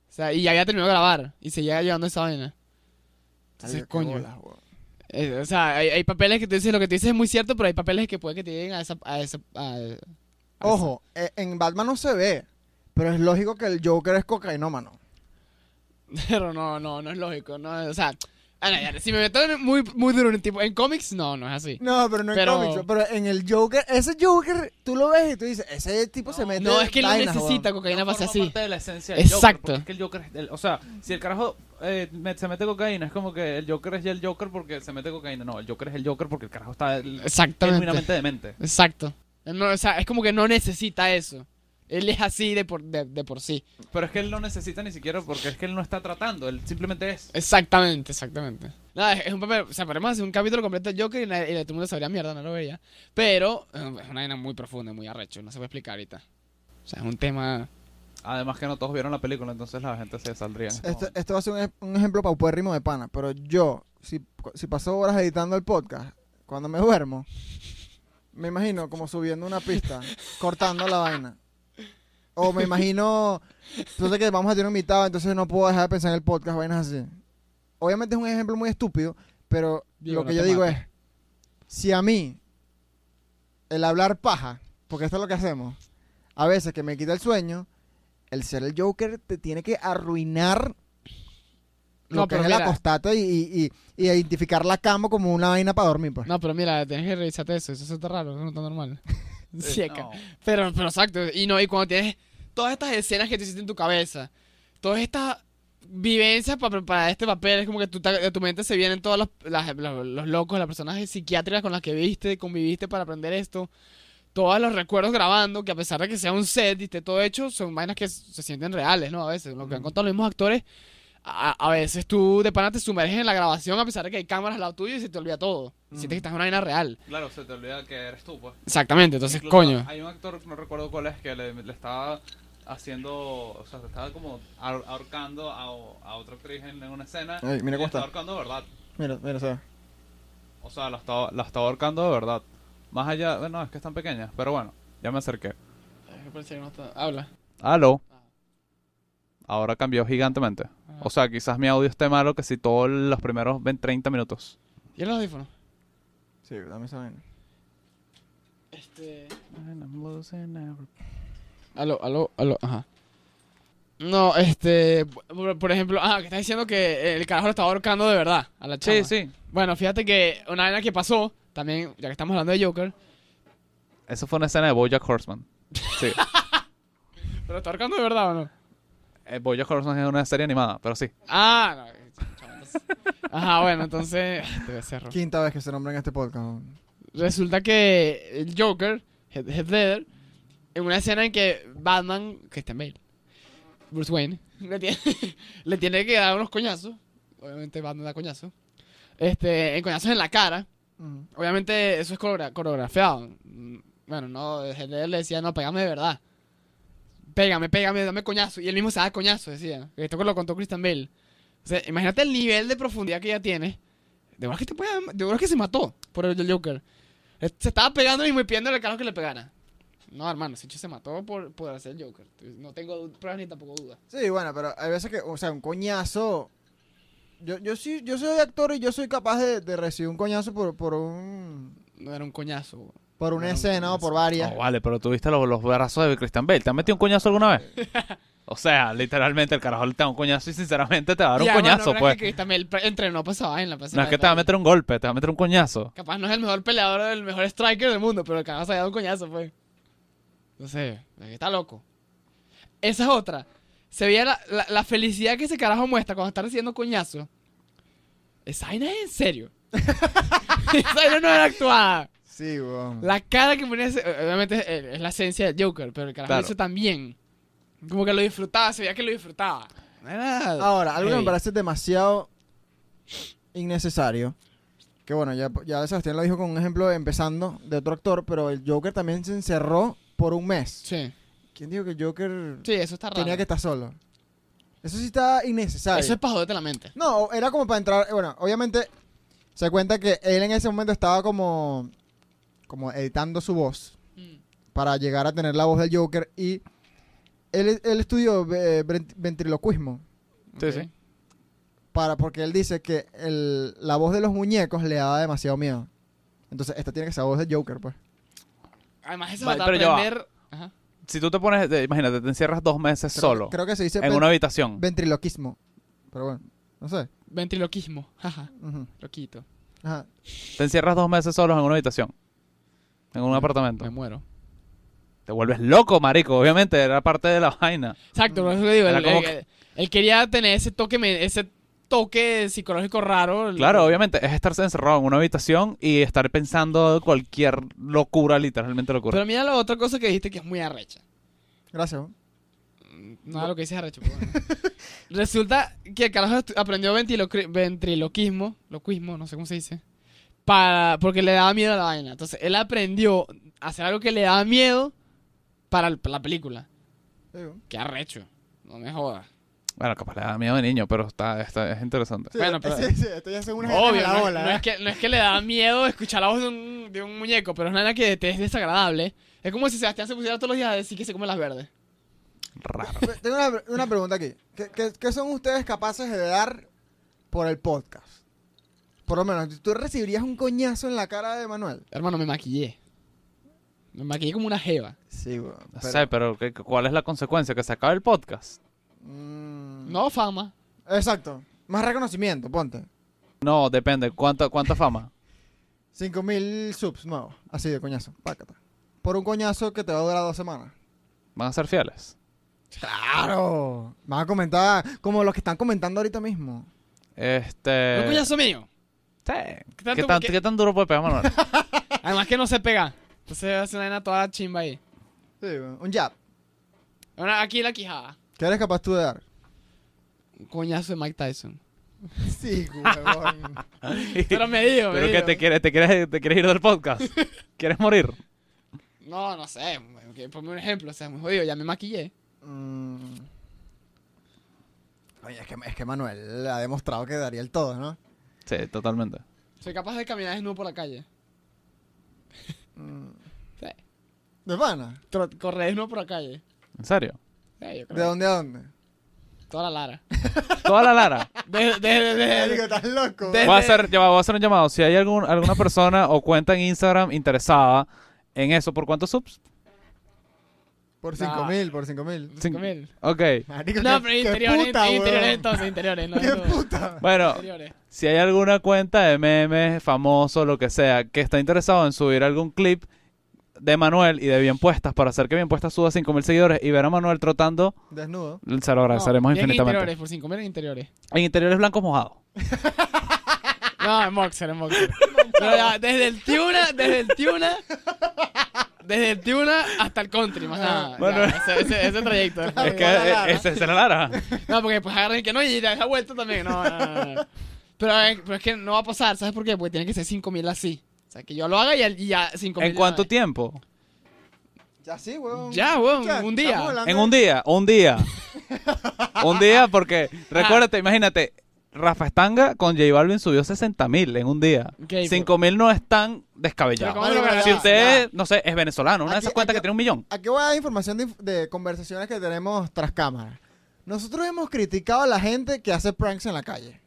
O sea, y ya había terminado de grabar y seguía llevando esa vaina. Entonces, Ay, coño. bolas. Eh, o sea, hay, hay papeles que tú dices, lo que tú dices es muy cierto, pero hay papeles que puede que te lleguen a esa... A esa a- a Ojo, eh, en Batman no se ve, pero es lógico que el Joker es cocainómano. Pero no, no, no es lógico. No, o sea, no, ya, si me meto en muy, muy duro en, tipo, en cómics, no, no es así. No, pero no en Pero- cómics, pero en el Joker, ese Joker, tú lo ves y tú dices, ese tipo se No, mete No, es que él no vainas, necesita cocaína para ser forma así. parte de la esencia del Exacto. Joker, es que el Joker es o sea, si el carajo eh, me- se mete cocaína, es como que el Joker es ya el Joker porque se mete cocaína. No, el Joker es el Joker porque el carajo está Exactamente. genuinamente demente. Exacto. No, o sea, es como que no necesita eso. Él es así de por, de, de por sí. Pero es que él no necesita ni siquiera porque es que él no está tratando, él simplemente es. Exactamente, exactamente. Nada, es, es un papel. O sea, podemos hacer un capítulo completo de Joker y, nadie- y todo el mundo sabría mierda, no lo vería. Pero eh, es una vaina muy profunda, muy arrecho. No se puede explicar ahorita. O sea, es un tema. Además que no todos vieron la película, entonces la gente se saldría. en este Este, momento. este va a ser un, un ejemplo paupérrimo de pana, pero yo, si, si paso horas editando el podcast, cuando me duermo, me imagino como subiendo una pista, cortando la vaina. O me imagino, entonces que vamos a tener un invitado, entonces no puedo dejar de pensar en el podcast, vainas así. Obviamente es un ejemplo muy estúpido, pero lo que yo digo es, si a mí el hablar paja, porque esto es lo que hacemos, a veces que me quita el sueño, el ser el Joker te tiene que arruinar lo No, que pero es el mira. acostarte y, y- y- y identificar la cama como una vaina para dormir, pues. No, pero mira, tienes que revisarte eso. Eso está raro, eso no está normal. Sí, Eh, no. Pero, pero exacto. Y no, y cuando tienes todas estas escenas que te hiciste en tu cabeza, todas estas vivencias para preparar este papel, es como que te- de tu mente se vienen todos los, las- los, los locos, las personas psiquiátricas con las que viste, conviviste para aprender esto. Todos los recuerdos grabando, que a pesar de que sea un set y esté todo hecho, son vainas que se sienten reales, ¿no? A veces, lo que han contado los mismos actores, a, a veces tú de pana te sumerges en la grabación a pesar de que hay cámaras al lado tuyo y se te olvida todo. Sientes que estás en una vaina real. Claro, se te olvida que eres tú, pues. Exactamente, entonces, Incluso coño. Hay un actor, no recuerdo cuál es, que le, le estaba haciendo, o sea, se estaba como ahor- ahorcando a, a otra actriz en, en una escena. Ay, mira y cómo la está. ahorcando de verdad. Mira, mira, se ve. O sea, la estaba, la estaba ahorcando de verdad. Más allá, bueno, es que están pequeñas, pero bueno, ya me acerqué. Habla. Aló. Ahora cambió gigantemente. O sea, quizás mi audio esté malo que si todos los primeros 20, 30 minutos. ¿Y los audífonos? Sí, dame esa vaina. Este. Aló, aló, aló, ajá. No, este. Por, por ejemplo, ah, que estás diciendo que el carajo lo estaba ahorcando de verdad a la chama. Sí, sí. Bueno, fíjate que una vaina que pasó, también, ya que estamos hablando de Joker, Eso fue una escena de Bojack Horseman. Sí. ¿pero está ahorcando de verdad o no? Eh, Bojack Horseman es una serie animada, pero sí. Ah, no. entonces- Ajá, bueno, entonces. Te. Quinta vez que se nombra en este podcast. Resulta que el Joker, Heath Ledger, en una escena en que Batman, Christian Bale, Bruce Wayne, le tiene, le tiene que dar unos coñazos. Obviamente Batman da coñazos. Este, en coñazos en la cara. Obviamente eso es coreogra- coreografiado. Mm, Bueno, no, Heath Ledger le decía, no, pégame de verdad. Pégame, pégame, dame coñazo. Y él mismo se da coñazo, decía. Esto lo contó Christian Bale. O sea, imagínate el nivel de profundidad que ella tiene. De verdad que te puede, de verdad que se mató por el Joker. Se estaba pegando y muy pidiéndole al carro que le pegara. No, hermano, ese hecho se mató por, por hacer el Joker. No tengo pruebas ni tampoco dudas. Sí, bueno, pero hay veces que, o sea, un coñazo. Yo, yo sí, yo soy actor y yo soy capaz de, de recibir un coñazo por, por un No era un coñazo. Por una escena o por varias. Oh, vale, pero tuviste los, los brazos de Christian Bale. ¿Te has metido un coñazo alguna vez? o sea, literalmente el carajo le da un coñazo y sinceramente te va a dar un Ya, coñazo, bueno, pues. Que pre- entrenó para esa vaina. para esa No es que te va a meter un golpe, te va a meter un coñazo. Capaz no es el mejor peleador, el mejor striker del mundo, pero el carajo se ha dado un coñazo, pues. No sé, es que está loco. Esa es otra. Se veía la, la- la felicidad que ese carajo muestra cuando está recibiendo coñazo. Esa vaina es en serio. Esa vaina no era actuada. Sí, weón. La cara que ponía, ese- obviamente es, la esencia del Joker, pero el carajo Claro. lo hizo también. Como que lo disfrutaba, se veía que lo disfrutaba. Era Ahora, algo que me parece demasiado innecesario. Que bueno, ya, ya Sebastián lo dijo con un ejemplo empezando de otro actor, pero el Joker también se encerró por un mes. Sí, ¿Quién dijo que el Joker sí, eso está raro. tenía que estar solo? Eso sí está innecesario. Eso es para joderte la mente. No, era como para entrar. Bueno, obviamente se cuenta que él en ese momento estaba como, como editando su voz para llegar a tener la voz del Joker y él, él estudió eh, vent- ventriloquismo Sí, sí. para porque él dice que el- la voz de los muñecos le daba demasiado miedo. Entonces esta tiene que ser la voz del Joker, pues. Además, eso Vale, va a aprender... Ajá. Si tú te pones, te- imagínate, te encierras dos meses Creo- solo Creo que se dice en una habitación. ventriloquismo. Pero bueno, no sé. Ventriloquismo. Jaja. Ujú. Loquito. Ajá. Te encierras dos meses solos en una habitación. En un Me- apartamento. Me muero. Te vuelves loco, marico. Obviamente, era parte de la vaina. Exacto, por eso que digo. Era Él, como él- que- él quería tener ese toque, ese toque psicológico raro. el- Claro, obviamente, es estarse encerrado en una habitación y estar pensando cualquier locura, literalmente locura. Pero mira la otra cosa que dijiste que es muy arrecha. Gracias. No, lo que dices arrecho. pero bueno. Resulta que el carajo aprendió ventriloqui- ventriloquismo, loquismo, no sé cómo se dice, para, porque le daba miedo a la vaina. Entonces, él aprendió a hacer algo que le daba miedo para el- la película. Digo. Qué arrecho. No me jodas. Bueno, capaz le da miedo de niño, pero está, está es interesante. Sí, Bueno, pero- sí, sí, esto ya son unas Obvio, no, la ola, no ¿eh? es que, no es que le da miedo escuchar la voz de un, de un muñeco, pero es nada que te es desagradable. Es como si Sebastián se pusiera todos los días a decir que se come las verdes. Raro. Tengo una, una pregunta aquí. ¿Qué, qué, qué son ustedes capaces de dar por el podcast? Por lo menos, ¿tú recibirías un coñazo en la cara de Manuel? Hermano, me maquillé. Me maquillé como una jeva. Sí, weón. No sé, pero ¿qué- ¿cuál es la consecuencia? ¿Que se acabe el podcast? Mm, No fama. Exacto. Más reconocimiento, ponte. No, depende. ¿Cuánta, cuánta fama? 5000 subs nuevos. Así de coñazo. Pácata. Por un coñazo que te va a durar dos semanas. ¿Van a ser fieles? ¡Claro! Van a comentar como los que están comentando ahorita mismo. Este... ¿Un coñazo mío? Sí. ¿Qué tanto- ¿Qué, tan, qué- qué tan duro puede pegar Manuel? Además que no se pega. Entonces hace una vaina toda chimba ahí. Sí, weón. Un jab. Ahora aquí la quijada. ¿Qué eres capaz tú de dar? Un coñazo de Mike Tyson. Sí, huevón. Pero me digo, me ¿Pero digo. te quieres, te, quieres, te quieres ir del podcast? ¿Quieres morir? No, no sé. Ponme un ejemplo. O sea, muy jodido. Ya me maquillé. Mm. Oye, es que, es que Manuel ha demostrado que daría el todo, ¿no? Sí, totalmente. Soy capaz de caminar desnudo por la calle. Mm. Sí. ¿De pana? Tro- Correr desnudo por la calle. ¿En serio? Sí, yo creo. ¿De dónde a dónde? Toda la lara. Toda la Lara. Desde, desde, desde- Marico, estás loco. De- Voy a, hacer, ya va, voy a hacer un llamado. Si hay algún, alguna persona o cuenta en Instagram interesada en eso, ¿por cuántos subs? Por No. 5000, por 5000. cinco mil. Ok. Marico, No, pero interiores, puta, interiores weón. entonces, interiores. No, ¡Qué no, puta! Bueno, interiores. si hay alguna cuenta de memes, famoso, lo que sea, que está interesado en subir algún clip de Manuel y de Bien Puestas para hacer que Bien Puestas suba 5000 seguidores y ver a Manuel trotando, Desnudo. se lo agradeceremos No, infinitamente. interiores, por cinco mil en interiores. En interiores blancos mojados. No, en boxer, en boxer. Pero ya, desde el Tiuna, desde el Tiuna, desde el Tiuna hasta el country, más nada. Bueno. Ya, ese, ese, ese trayecto. Es que eh, ese es la Lara. No, porque pues agarran y que no, y da esa vuelta también. No, no, no, no. Pero, es- pero es que no va a pasar, ¿sabes por qué? Porque tiene que ser 5000 así. O sea, que yo lo haga y, y ya 5000. ¿En cuánto tiempo? Ya sí, weón. Ya, weón, Ya, un día. En un día, un día. un día porque, recuérdate, imagínate, Rafa Estanga con J Balvin subió 60 mil en un día. Ok, 5 mil no es tan descabellado. Si usted, no sé, es venezolano, una de esas cuentas aquí- que tiene un millón. Aquí voy a dar información de, conversaciones que tenemos tras cámara. Nosotros hemos criticado a la gente que hace pranks en la calle.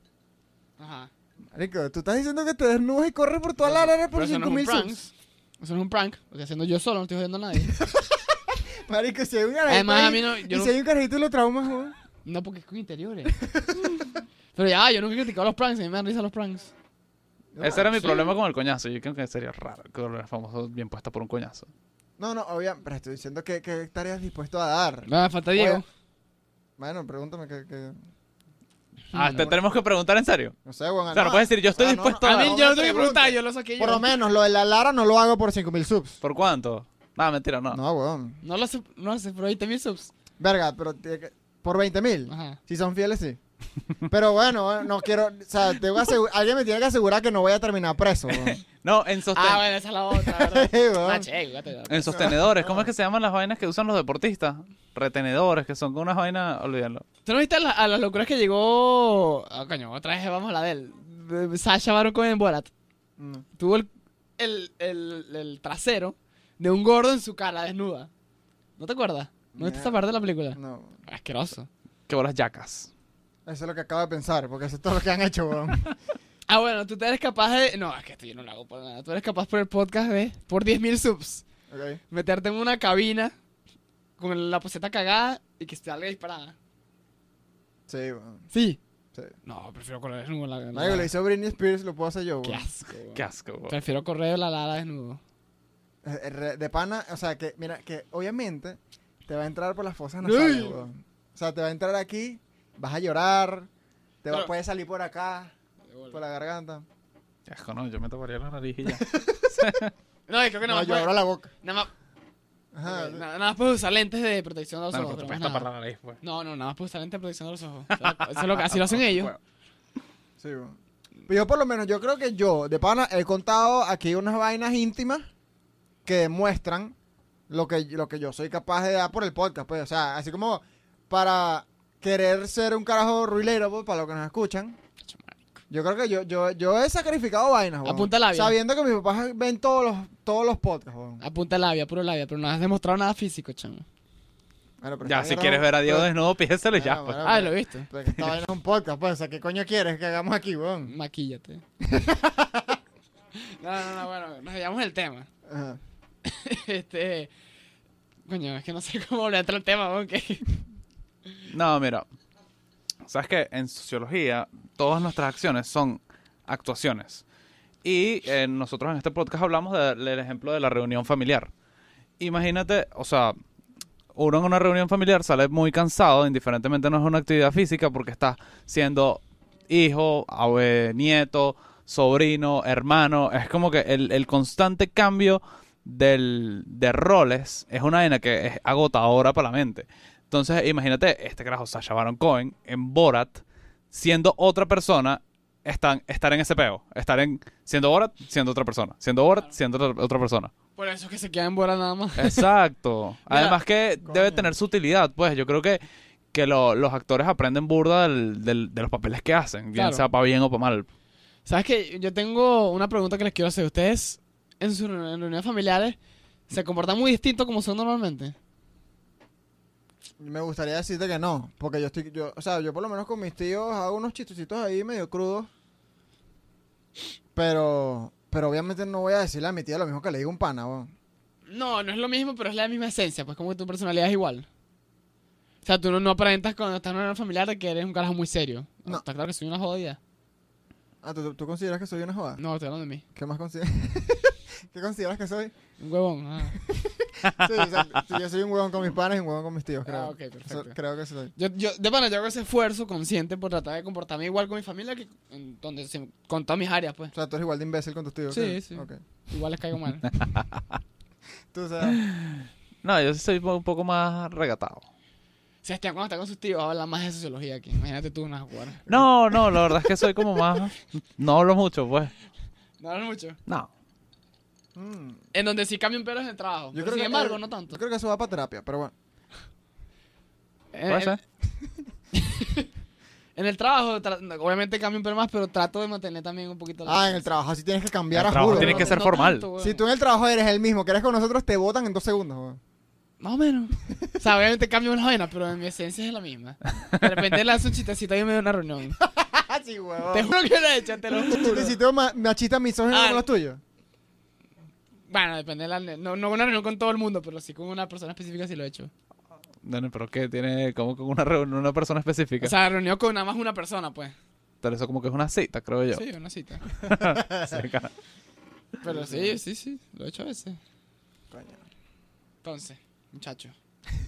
Ajá. Marico, tú estás diciendo que te desnudas y corres por toda la área por Pero eso no es un 5000 prank. subs. Eso no es un prank. Lo estoy haciendo yo solo, no estoy jodiendo a nadie. Marico, si hay un carajito Además, a ahí, mí no- y yo si hay un carajito y lo traumas. No, porque es con interiores. Pero ya, yo nunca he criticado los pranks, a mí me dan risa los pranks. Ese era mi sí. problema con el coñazo. Yo creo que sería raro que el famoso bien puesta por un coñazo. No, no, obviamente, pero estoy diciendo que, que estarías dispuesto a dar. No, me falta Diego. Bueno, pregúntame que, que- Ah, te tenemos que preguntar en serio. no sé, weón. O sea, no puedes decir, yo estoy no, dispuesto no, A a- mí yo no no te tengo que preguntar, yo lo saqué yo. Por lo menos, lo de la Lara no lo hago por 5000 subs. ¿Por cuánto? No, mentira, no. No, weón. No lo sé, no lo sé, pero 20 mil subs. Verga, pero tiene que- por 20000. Ajá. Si son fieles, sí. Pero bueno, no quiero. O sea, tengo alguien me tiene que asegurar que no voy a terminar preso. No, en, sosten- Ah, bueno, esa es la otra, ¿verdad? Sí, weón. Ah, che, en sostenedores. ¿Cómo es que se llaman las vainas que usan los deportistas? Retenedores, que son con unas vainas, olvídalo. ¿Tú no viste a, la- a las locuras que llegó... Ah, coño, otra vez vamos a la de él. Sasha Baron Cohen en Borat. No. Tuvo el, el, el, el trasero de un gordo en su cara desnuda. ¿No te acuerdas? ¿No viste esa parte de la película? No. Asqueroso. Que bolas yacas. Eso es lo que acabo de pensar, porque eso es todo lo que han hecho, weón. Ah, bueno, tú te eres capaz de... No, es que esto yo no lo hago por nada. Tú eres capaz por el podcast de... Por 10.000 subs. Ok. Meterte en una cabina con la poseta cagada y que salga disparada. Sí, weón. Sí. Sí. No, prefiero correr desnudo. en La, en la- lo hizo Britney Spears, lo puedo hacer yo, Qué weón. asco. weón. Qué asco, weón. Prefiero correr la lala desnudo. Eh, eh, De pana, o sea, que, mira, que obviamente te va a entrar por las fosas nasales, weón. O sea, te va a entrar aquí, vas a llorar, te va, Pero- puede salir por acá, por la garganta. Qué asco, no, yo me taparía la nariz y ya. No, creo que nada No, más, yo puedes, abro la boca. nada, más, Ajá. nada, nada más puedes usar lentes de protección de los Bueno, ojos. pero te pero puedes la nariz, pues. No, no, nada más puedes usar lentes de protección de los ojos. O sea, Eso es lo que, así lo hacen ellos. Sí. Pero yo por lo menos, yo creo que yo, de pana, he contado aquí unas vainas íntimas que demuestran lo que, lo que yo soy capaz de dar por el podcast, pues. O sea, así como para querer ser un carajo ruilero, pues, para los que nos escuchan. Yo creo que yo, yo, yo he sacrificado vainas, weón. Apunta labia. Sabiendo que mis papás ven todos los, todos los podcasts, weón. Apunta labia, puro labia, pero no has demostrado nada físico, chamo. Bueno, pero Ya, si quieres ver a Diego pero- desnudo, y ya, Ah, pues. bueno, Ah, lo he visto. pero que esta vaina es un podcast, pues. O sea, ¿qué coño quieres que hagamos aquí, weón? Maquíllate. no, no, no, bueno, nos llevamos el tema. Ajá. Este. Coño, es que no sé cómo entrar al tema, weón, que- No, mira. Sabes que en sociología todas nuestras acciones son actuaciones. Y eh, nosotros en este podcast hablamos de- del ejemplo de la reunión familiar. Imagínate, o sea, uno en una reunión familiar sale muy cansado, indiferentemente no es una actividad física, porque está siendo hijo, abue- nieto, sobrino, hermano. Es como que el, el constante cambio del, de roles es una vaina que es agotadora para la mente. Entonces, imagínate, este carajo, Sasha Baron Cohen, en Borat, siendo otra persona, están, estar en ese peo. Estar en, siendo Borat, siendo otra persona. Siendo Borat, siendo otra, otra persona. Por eso es que se queda en Bora nada más. Exacto. Además que debe tener su utilidad, pues. Yo creo que, que lo- los actores aprenden burda del- del- de los papeles que hacen, bien Claro. sea para bien o para mal. ¿Sabes qué? Yo tengo una pregunta que les quiero hacer. ¿Ustedes en sus reuniones familiares se comportan muy distinto como son normalmente? Me gustaría decirte que no, porque yo estoy, yo, o sea, yo por lo menos con mis tíos hago unos chistecitos ahí medio crudos, pero, pero obviamente no voy a decirle a mi tía lo mismo que le digo a un pana, weón. No, no es lo mismo, pero es la misma esencia. Pues como que tu personalidad es igual. O sea, tú no, no aparentas cuando estás en una familiar de que eres un carajo muy serio. No. Está claro que soy una jodida. Ah, ¿tú, tú consideras que soy una joda? No, estoy hablando de mí. ¿Qué más consideras? ¿Qué consideras que soy? Un huevón. ah. Sí, o sea, sí, yo soy un huevón con mis panas y un huevón con mis tíos, creo. Ah, ok, perfecto. Creo que soy. Yo, yo, de pana, yo hago ese esfuerzo consciente por tratar de comportarme igual con mi familia que en donde se- con todas mis áreas, pues. O sea, tú eres igual de imbécil con tus tíos. Sí, sí. Igual les caigo mal. Tú, sea, No, yo sí soy un poco más regatado. Sebastián, cuando está con sus tíos, habla más de sociología aquí. Imagínate tú una jugar. No, no, la verdad es que soy como más... No hablo mucho, pues. No hablan mucho. No. Mm, En donde sí cambia un pelo es en el trabajo. Yo Pero creo sin que- embargo, no tanto. yo creo que eso va para terapia, pero bueno. Eh, Puede en, ser. en el trabajo, tra- obviamente cambia un pelo más, pero trato de mantener también un poquito la- Ah, en el trabajo así tienes que cambiar El a trabajo juro. tiene ¿no? que ser formal. Si tú en el trabajo eres el mismo que eres con nosotros, te votan en dos segundos, weón. Más o menos. o sea, obviamente cambia una vaina, pero en mi esencia es la misma. De repente le hace un chistecito y me da una reunión. Sí, huevón. Te juro que lo he hecho, te lo juro. Chistecito ma- machista misógino Ah, como los tuyos. Bueno, depende de la... No, no una reunión con todo el mundo, pero sí con una persona específica sí lo he hecho. No, no, pero ¿qué? Tiene como con una, reunión, una persona específica. O sea, reunión con nada más una persona, pues. Pero eso como que es una cita, creo yo. Sí, una cita. Pero sí, sí, sí, lo he hecho a veces. Coño. Entonces, muchachos,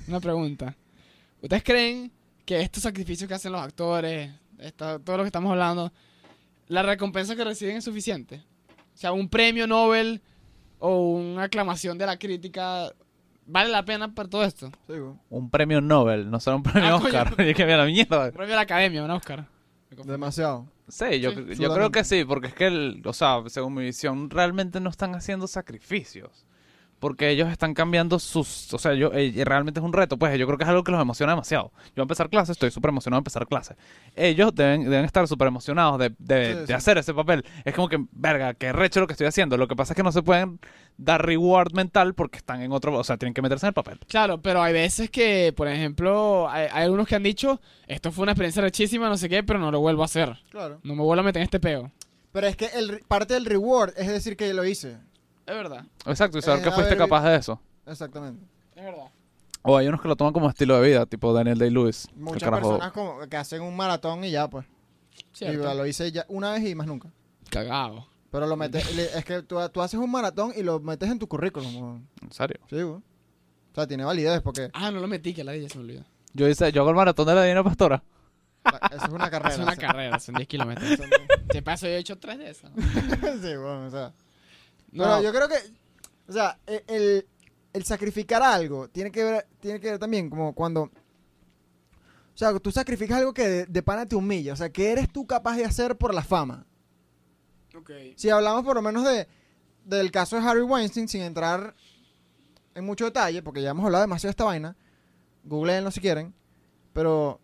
una pregunta. ¿Ustedes creen que estos sacrificios que hacen los actores, esto- todo lo que estamos hablando, la recompensa que reciben es suficiente? O sea, un premio Nobel o una aclamación de la crítica ¿Vale la pena para todo esto? Sí. Un premio Nobel, no será un premio Ah. Oscar. Que la mierda. Premio de la academia, un Oscar. Demasiado. Sí, yo, Sí, yo creo que sí, porque es que, el- o sea, según mi visión, realmente no están haciendo sacrificios. Porque ellos están cambiando sus... O sea, yo eh, realmente es un reto, pues yo creo que es algo que los emociona demasiado. Yo voy a empezar clases, estoy súper emocionado de empezar clases. Ellos deben, deben estar súper emocionados de, de- Sí, de sí. hacer ese papel. Es como que, verga, qué recho lo que estoy haciendo. Lo que pasa es que no se pueden dar reward mental porque están en otro... O sea, tienen que meterse en el papel. Claro, pero hay veces que, por ejemplo, hay, hay algunos que han dicho, esto fue una experiencia rechísima, no sé qué, pero no lo vuelvo a hacer. Claro. No me vuelvo a meter en este peo. Pero es que el, parte del reward es decir que lo hice. Es verdad, Exacto, y saber Eh, que fuiste ver, capaz de eso. Exactamente. es verdad. O hay unos que lo toman como estilo de vida, tipo Daniel Day-Lewis. Muchas carajo- personas como que hacen un maratón y ya, pues. Y Cierto. lo hice ya una vez y más nunca. Cagado. Pero lo metes, es que tú, tú haces un maratón y lo metes en tu currículum. En serio. Sí, weón. O sea, tiene validez porque Ah, no lo metí, que la de ella se me olvidó. Yo hice, yo hago el maratón de la Divina Pastora. la- eso es una carrera. Es una o sea. carrera, son 10 kilómetros. De paso, yo he hecho tres de esas. ¿no? sí, bueno, o sea. No, Pero yo creo que, o sea, e- el, el sacrificar algo tiene que ver, tiene que ver también como cuando, o sea, tú sacrificas algo que de, de pana te humilla, o sea, que eres tú capaz de hacer por la fama. Ok. Si hablamos por lo menos de del caso de Harry Weinstein, sin entrar en mucho detalle, porque ya hemos hablado demasiado de esta vaina, googleenlo si quieren, pero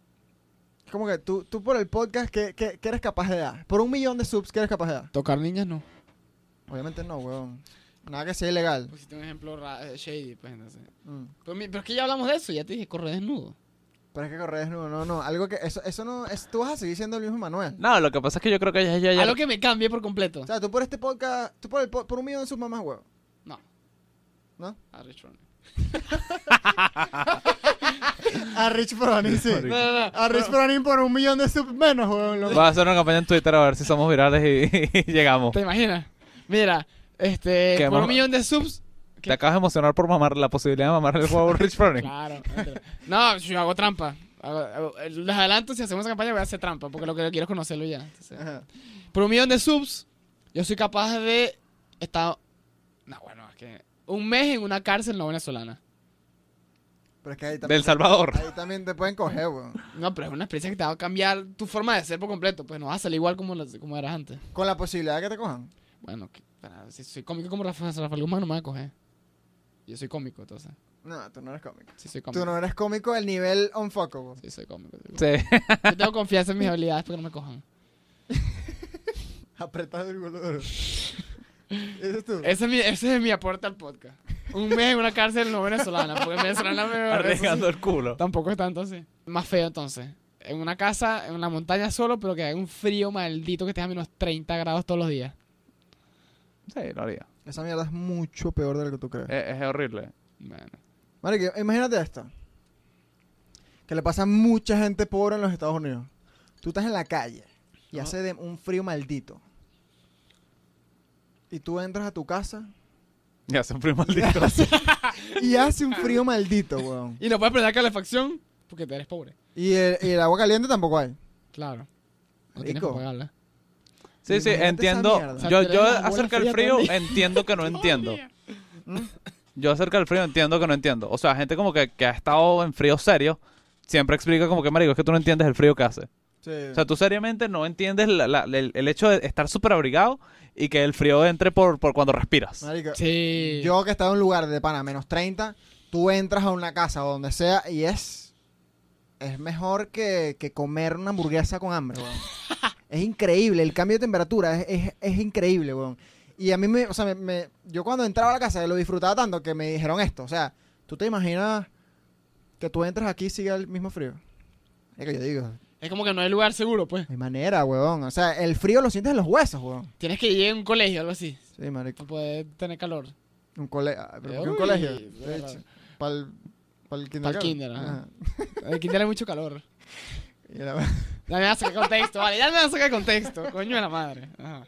es como que tú, tú por el podcast, ¿qué, qué, qué eres capaz de dar? Por un millón de subs, ¿qué eres capaz de dar? Tocar niñas no. Obviamente no, weón. Nada que sea ilegal. Pusiste un ejemplo eh, shady, pues entonces. Mm. Pero, es que ya hablamos de eso, ya te dije, corre desnudo. Pero es que correr desnudo, no, no, algo que, eso, eso no, es, tú vas a seguir siendo el mismo Manuel. No, lo que pasa es que yo creo que ya, ya, ya- Algo que me cambie por completo. O sea, tú por este podcast, tú por, el, po- por un millón de sus mamás, huevo. No. ¿No? A Rich. A Rich Froning, sí. No, no, no. A Rich Froning por un millón de subs menos, huevón. lo- Voy a hacer una campaña en Twitter a ver si somos virales y, y llegamos. ¿Te imaginas? Mira, este, ¿Qué por un millón de subs. Te acabas de emocionar por mamar la posibilidad de mamar el juego Rich Froning. Claro. No, yo hago trampa. Hago- hago- les adelanto, si hacemos esa campaña voy a hacer trampa, porque lo que quiero es conocerlo ya. Entonces, Ajá. por un millón de subs, yo soy capaz de estar... No, bueno, es que... Un mes en una cárcel no venezolana. Pero es que ahí también, Del Salvador. ahí también te pueden coger, huevón. No, pero es una experiencia que te va a cambiar tu forma de ser por completo. Pues no vas a salir igual como, las- como eras antes. Con la posibilidad de que te cojan. Bueno, que- para- si soy cómico como Rafael, Rafael Guzmán no me va a coger. Yo soy cómico, entonces. No, tú no eres cómico. Sí, soy cómico. Tú no eres cómico del nivel unfuckable. Sí, soy cómico. soy cómico. Sí. Yo tengo confianza en mis habilidades porque no me cojan. Apretado el culo duro. ¿Ese es tú? Ese es, mi, ese es mi aporte al podcast. Un mes en una cárcel no venezolana, porque venezolana me Arriesgando el culo. Tampoco es tanto así. Más feo entonces. En una casa, en una montaña solo, pero que hay un frío maldito que esté a menos 30 grados todos los días. Sí, lo haría. Esa mierda es mucho peor de lo que tú crees. Es, es horrible. Marico, imagínate esto. Que le pasa a mucha gente pobre en los Estados Unidos. Tú estás en la calle y Ajá. hace de un frío maldito. Y tú entras a tu casa Ya, se fue maldito. y hace un frío maldito, weón. Y no puedes prender calefacción porque te eres pobre. Y el, y el agua caliente tampoco hay. Claro. No tienes que Rico. pagarla. Sí, sí, entiendo. Yo, yo acerca del frío entiendo que no entiendo. Yo acerca del frío entiendo que no entiendo. O sea, gente como que, que ha estado en frío serio, siempre explica como que, marico, es que tú no entiendes el frío que hace. Sí. O sea, tú seriamente no entiendes la- la- el, el hecho de estar súper abrigado y que el frío entre por, por cuando respiras. Marico, Sí. Yo que he estado en un lugar de pana menos 30, tú entras a una casa o donde sea y es. Es mejor que, que comer una hamburguesa con hambre, weón. es increíble, el cambio de temperatura es, es, es increíble, weón. Y a mí me. O sea, me, me- yo cuando entraba a la casa lo disfrutaba tanto que me dijeron esto. O sea, ¿tú te imaginas que tú entras aquí y sigue el mismo frío? Es que yo digo, Es como que no hay lugar seguro, pues. hay manera, weón. O sea, el frío lo sientes en los huesos, weón. Tienes que ir a un colegio algo así. Sí, marico. No puedes tener calor. Un, cole ah, ¿pero por qué un Uy, colegio. de verdad. Para el, para el kinder, ajá. Ajá. El kinder hay mucho calor. Y la- Ya me vas a sacar contexto, vale. Ya me vas a sacar contexto. Coño de la madre. Ajá.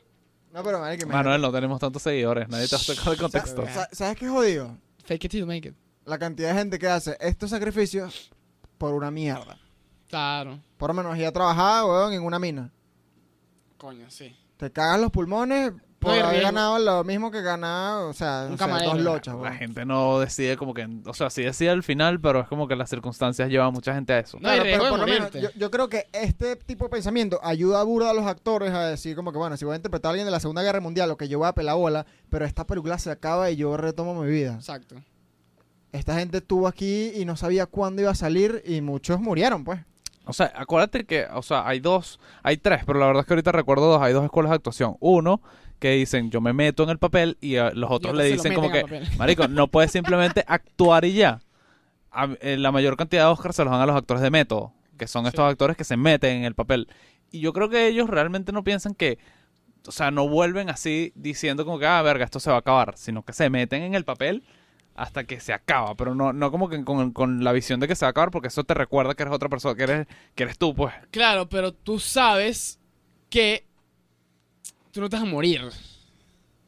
No, pero marico, imagínate. Manuel, no tenemos tantos seguidores, nadie te ha sacado el contexto. Sa- sa- ¿Sabes qué es jodido? Fake it till you make it. La cantidad de gente que hace estos sacrificios por una mierda. Claro. Por lo menos ir a trabajar, weón, en una mina. Coño, sí. Te cagas los pulmones por No, haber ganado lo mismo que ganar, o sea, sé, camarero. dos lochas. La weón. gente no decide como que, o sea, sí decide al final, pero es como que las circunstancias llevan a mucha gente a eso. No, Claro, pero por lo menos, yo creo que este tipo de pensamiento ayuda a burda a los actores a decir como que, bueno, si voy a interpretar a alguien de la Segunda Guerra Mundial, lo que yo voy a pelar bola, pero esta película se acaba y yo retomo mi vida. Exacto. Esta gente estuvo aquí y no sabía cuándo iba a salir y muchos murieron, pues. O sea, acuérdate que, o sea, hay dos, hay tres, pero la verdad es que ahorita recuerdo dos, hay dos escuelas de actuación. Uno, que dicen, yo me meto en el papel, y eh, los otros le dicen como que, marico, no puedes simplemente actuar y ya. A- eh, la mayor cantidad de Oscars se los dan a los actores de método, que son estos actores que se meten en el papel. Y yo creo que ellos realmente no piensan que, o sea, no vuelven así diciendo como que, ah, verga, esto se va a acabar, sino que se meten en el papel hasta que se acaba, pero no, no como que con, con la visión de que se va a acabar, porque eso te recuerda que eres otra persona, que eres, que eres tú, pues. Claro, pero tú sabes que tú no te vas a morir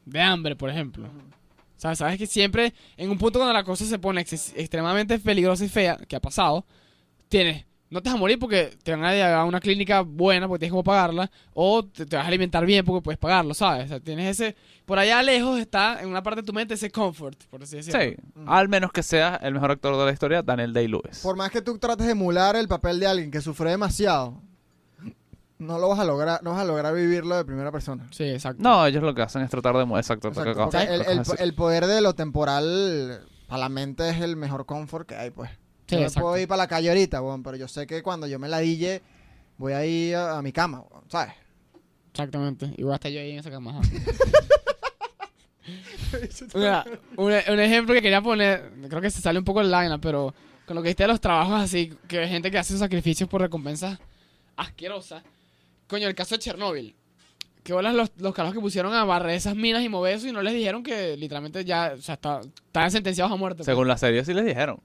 de hambre, por ejemplo. O sea, sabes que siempre, en un punto cuando la cosa se pone extremadamente peligrosa y fea, que ha pasado, tienes, no te vas a morir porque te van a llevar a una clínica buena porque tienes como pagarla, o te, te vas a alimentar bien porque puedes pagarlo, ¿sabes? O sea, tienes ese, por allá lejos está en una parte de tu mente ese comfort, por así decirlo. Sí, al menos que sea el mejor actor de la historia, Daniel Day-Lewis. Por más que tú trates de emular el papel de alguien que sufre demasiado, no lo vas a lograr, no vas a lograr vivirlo de primera persona. Sí, exacto. No, ellos lo que hacen es tratar de... Exacto, Exacto, el, poder de lo temporal para la mente es el mejor confort que hay, pues. Sí, yo me exacto. puedo ir para la calle ahorita, weón, pero yo sé que cuando yo me la dille, voy a ir a, a mi cama, ¿sabes? Exactamente. Igual hasta yo ahí en esa cama. Mira, un, un ejemplo que quería poner, creo que se sale un poco el line, pero con lo que dijiste de los trabajos así, que hay gente que hace sacrificios por recompensas asquerosas. Coño, el caso de Chernóbil. Que bolas los, los carajos que pusieron a barrer esas minas y mover eso y no les dijeron que literalmente ya, o sea, está- estaban sentenciados a muerte. pues. Según la serie sí les dijeron.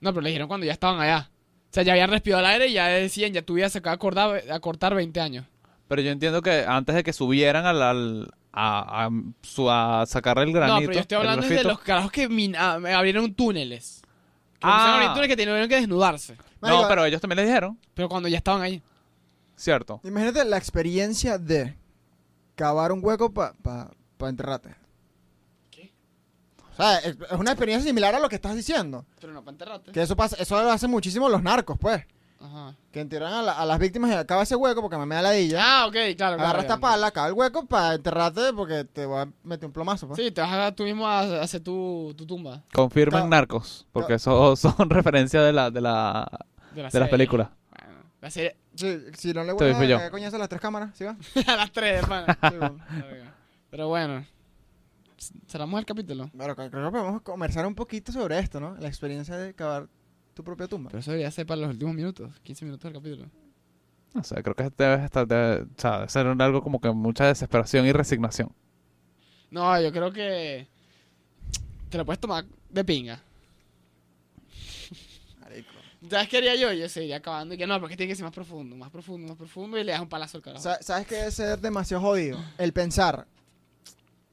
No, pero le dijeron cuando ya estaban allá. O sea, ya habían respirado el aire y ya decían, ya tu vida se acaba de acordar- a cortar 20 años. Pero yo entiendo que antes de que subieran al, al- a, a, su- a sacar el granito... No, pero yo estoy hablando de los carajos que min- me abrieron túneles. Que Ah. ahí túneles que tuvieron que desnudarse. Marico, No, pero ellos también les dijeron, Pero cuando ya estaban ahí. ¿Cierto? Imagínate la experiencia de cavar un hueco para pa, pa enterrarte. ¿Qué? O sea, es, es una experiencia similar a lo que estás diciendo. Pero no para enterrarte. Que eso pasa, eso lo hacen muchísimo los narcos, pues. Ajá. Que entierran a, la- a las víctimas y acaba ese hueco porque me da la dilla. Ah, ok, claro. Agarra claro, esta pala, acaba el hueco para enterrarte porque te voy a meter un plomazo, pues. Sí, te vas a tú mismo a a hacer tu, tu tumba Confirmen Ca- Narcos, porque eso son referencias de la, de la, de, la de las películas. Serie Sí, si no le voy a coñazo a las tres cámaras, ¿sí va? a las 3, hermano. Sí, bueno. Pero bueno. Cerramos el capítulo. Bueno, creo que podemos conversar un poquito sobre esto, ¿no? La experiencia de cavar tu propia tumba. Pero eso debería ser para los últimos minutos. 15 minutos del capítulo. O sea, creo que debe, estar, debe, o sea, debe ser un- algo como que mucha desesperación y resignación. No, yo creo que. Te lo puedes tomar de pinga. ¿Sabes qué haría yo? Yo seguiría acabando y que no, porque tiene que ser más profundo, más profundo, más profundo y le das un palazo al carajo. Sa- ¿Sabes qué debe ser demasiado jodido? El pensar,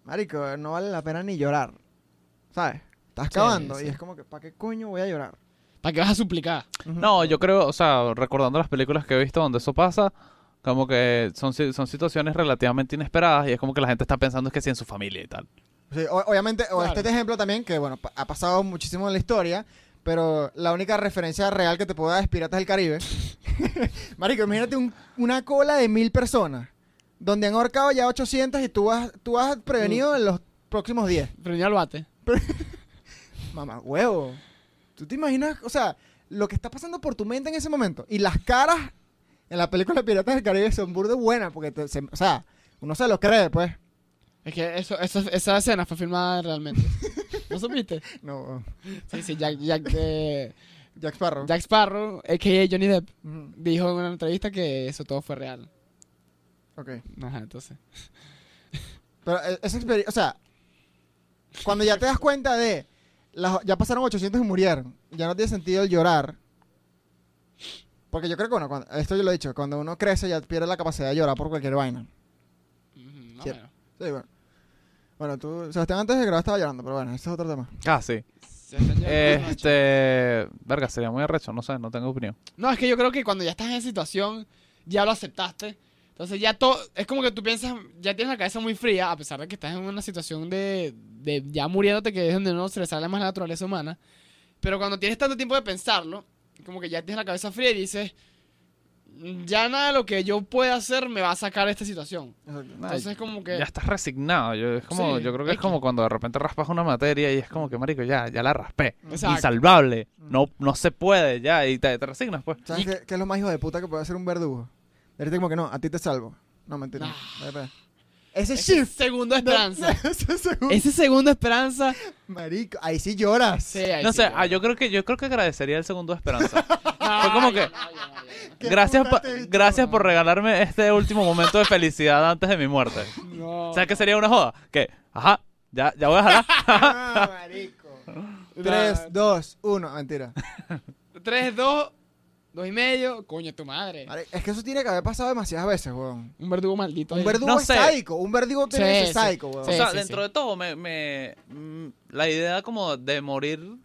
marico, no vale la pena ni llorar. ¿Sabes? Estás Sí, cavando sí. y es como que, ¿para qué coño voy a llorar? ¿Para qué vas a suplicar? Ujú. No, yo creo, o sea, recordando las películas que he visto donde eso pasa, como que son, si- son situaciones relativamente inesperadas y es como que la gente está pensando es que sí en su familia y tal. Sí, o- obviamente, o Claro. este ejemplo también, que bueno, pa- ha pasado muchísimo en la historia, pero la única referencia real que te puedo dar es Piratas del Caribe. Marico, imagínate un- una cola de mil personas, donde han ahorcado ya 800 y tú has, tú has prevenido en los próximos 10. Prendió al bate. Mamá, huevo. ¿Tú te imaginas, o sea, lo que está pasando por tu mente en ese momento? Y las caras en la película Piratas del Caribe son burde buenas, porque, te- se- o sea, uno se lo cree, pues. Es que eso, eso, esa escena fue filmada realmente. ¿No supiste? No, Sí, sí, Jack, Jack, eh, Jack Sparrow. Jack Sparrow, a.k.a. Johnny Depp, Ujú, dijo en una entrevista que eso todo fue real. Ok. Ajá, entonces. Pero eh, esa experiencia, o sea, cuando ya te das cuenta de, las- ya pasaron 800 y murieron, ya no tiene sentido el llorar. Porque yo creo que, bueno, cuando- esto yo lo he dicho, cuando uno crece ya pierde la capacidad de llorar por cualquier vaina. No, Sí. bueno. Bueno. Tú, Sebastián, antes de grabar estaba llorando, pero bueno, ese es otro tema. Ah, sí. Este, verga, sería muy arrecho, no sé, no tengo opinión. No, es que yo creo que cuando ya estás en esa situación, ya lo aceptaste. Entonces ya todo, es como que tú piensas, ya tienes la cabeza muy fría, a pesar de que estás en una situación de, de ya muriéndote, que es donde no se le sale más la naturaleza humana. Pero cuando tienes tanto tiempo de pensarlo, como que ya tienes la cabeza fría y dices, ya nada de lo que yo pueda hacer me va a sacar de esta situación. Entonces es como que... Ya estás resignado. Yo, es como, Sí, yo creo que es como cuando de repente raspas una materia y es como que, marico, ya, ya la raspé. Exacto. Insalvable. No, no se puede ya. Y te, te resignas, pues. ¿Sabes qué, qué es lo más hijo de puta que puede hacer un verdugo? Decirte como que no, a ti te salvo. No, mentira. Nah. Ese Ese shift. segundo esperanza. Ese segundo. Ese segundo esperanza. Marico, ahí sí lloras. Sí, ahí No sí, sé, ah, yo creo que yo creo que agradecería el segundo esperanza. No, Fue como que- no, no, gracias dicho, gracias por regalarme este último momento de felicidad antes de mi muerte. no. ¿Sabes qué sería una joda? Que, ajá, ya, ya voy a jalar. Ah, marico. No, 3, 2, 1. Mentira. 3, 2, 2 y medio. Coño, tu madre. Es que eso tiene que haber pasado demasiadas veces, weón. Un verdugo maldito. Un ahí. verdugo No es sé. sádico. Un verdugo tiene Sí, que ser sí. sádico, weón. o Sí, sea, sí, dentro sí. de todo, me, me- mm, la idea como de morir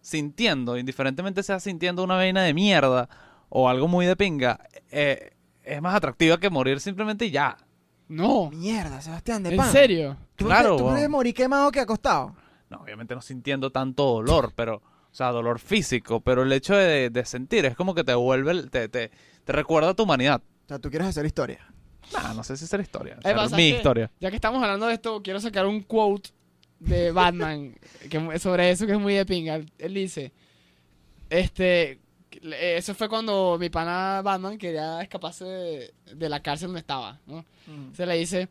sintiendo, indiferentemente sea sintiendo una vaina de mierda o algo muy de pinga, eh, es más atractiva que morir simplemente y ya. No. Mierda, Sebastián, de ¿En pan. serio? ¿Tú, Claro, ¿Tú weón. prefieres morir quemado que acostado? No, obviamente no sintiendo tanto dolor, pero, o sea, dolor físico, pero el hecho de, de sentir es como que te vuelve, el- te, te, te recuerda a tu humanidad. O sea, tú quieres hacer historia. Nah, no sé si es la historia, Eh, pasa mi que- historia. Ya que estamos hablando de esto, quiero sacar un quote de Batman que, sobre eso que es muy de pinga. Él dice, este, eso fue cuando mi pana Batman quería escaparse de, de la cárcel donde estaba, ¿no? Se le dice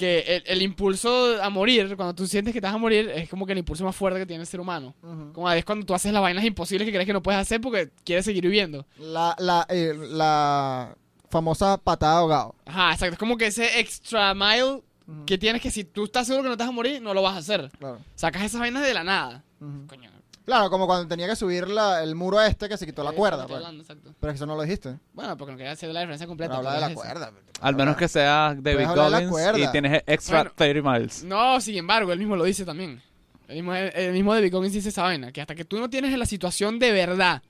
que el, el impulso a morir, cuando tú sientes que te vas a morir, es como que el impulso más fuerte que tiene el ser humano. Ujú. Como es cuando tú haces las vainas imposibles que crees que no puedes hacer porque quieres seguir viviendo. La, la, eh, la famosa patada de ahogado. Ajá, exacto. Es como que ese extra mile Ujú. que tienes que si tú estás seguro que no te vas a morir, no lo vas a hacer. Claro. Sacas esas vainas de la nada. Ujú. Coño. Claro, como cuando tenía que subir la- el muro este que se quitó la cuerda. estoy pues. hablando, exacto. Pero eso no lo dijiste. Bueno, porque no quería hacer la diferencia completa. Pero habla de la eso. cuerda. Al menos que sea David Goggins y tienes extra Bueno. 30 miles. No, sin embargo, él mismo lo dice también. El mismo, el mismo David Goggins dice esa vaina, que hasta que tú no tienes la situación de verdad,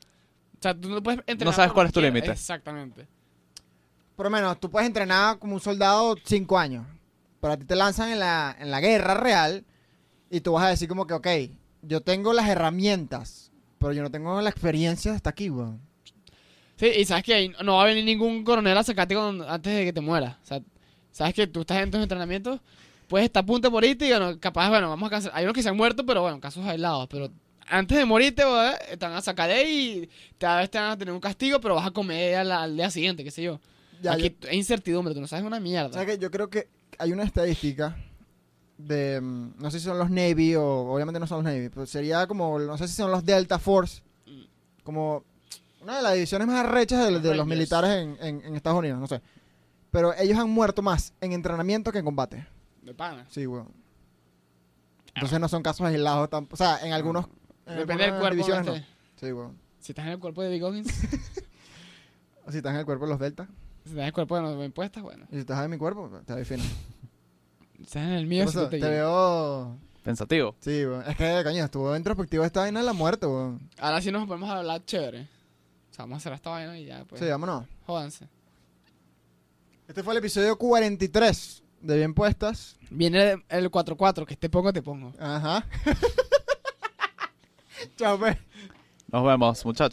o sea, tú no puedes entrenar. sabes por cuál es tu límite. Exactamente. Por lo menos, tú puedes entrenar como un soldado cinco años. Pero a ti te lanzan en la, en la guerra real. Y tú vas a decir como que, ok, yo tengo las herramientas. Pero yo no tengo la experiencia hasta aquí, weón. Sí, y sabes que ahí no va a venir ningún coronel a sacarte con- antes de que te mueras. O sea, sabes que tú estás en tus entrenamientos, puedes estar a punto de morirte y bueno, capaz, bueno, vamos a cancelar. Hay unos que se han muerto, pero bueno, casos aislados. Pero antes de morirte, weón, te van a sacar de ahí y te, te van a tener un castigo, pero vas a comer al, al día siguiente, qué sé yo. Ya, Aquí yo- es incertidumbre, tú no sabes una mierda. ¿Sabes qué? Yo creo que hay una estadística de. mm, No sé si son los Navy o. Obviamente no son los Navy. Pero sería como. No sé si son los Delta Force. Como. Una de las divisiones más arrechas de, de los militares en, en- en Estados Unidos. No sé. Pero ellos han muerto más en entrenamiento que en combate. De pana. Sí, weón. Entonces no son casos aislados tampoco. O sea, en algunos. en Depende del cuerpo. divisiones no. Sí, weón. Si estás en el cuerpo de David Goggins, si Si estás en el cuerpo de los Delta. estás en el cuerpo de los impuestos, bueno. Y si estás en mi cuerpo, te veo fino. Si estás en el ¿Qué mío, pasó? te veo. Pensativo. Sí, weón. Es que, coño, estuvo introspectivo esta vaina de la muerte, weón. Ahora sí nos podemos hablar chévere. O sea, vamos a hacer esta vaina y ya, pues. Sí, vámonos. Jódanse. Este fue el episodio 43 de Bien Puestas. Viene el 4-4, que te pongo, te pongo. Ajá. Chao, pues. Nos vemos, muchachos.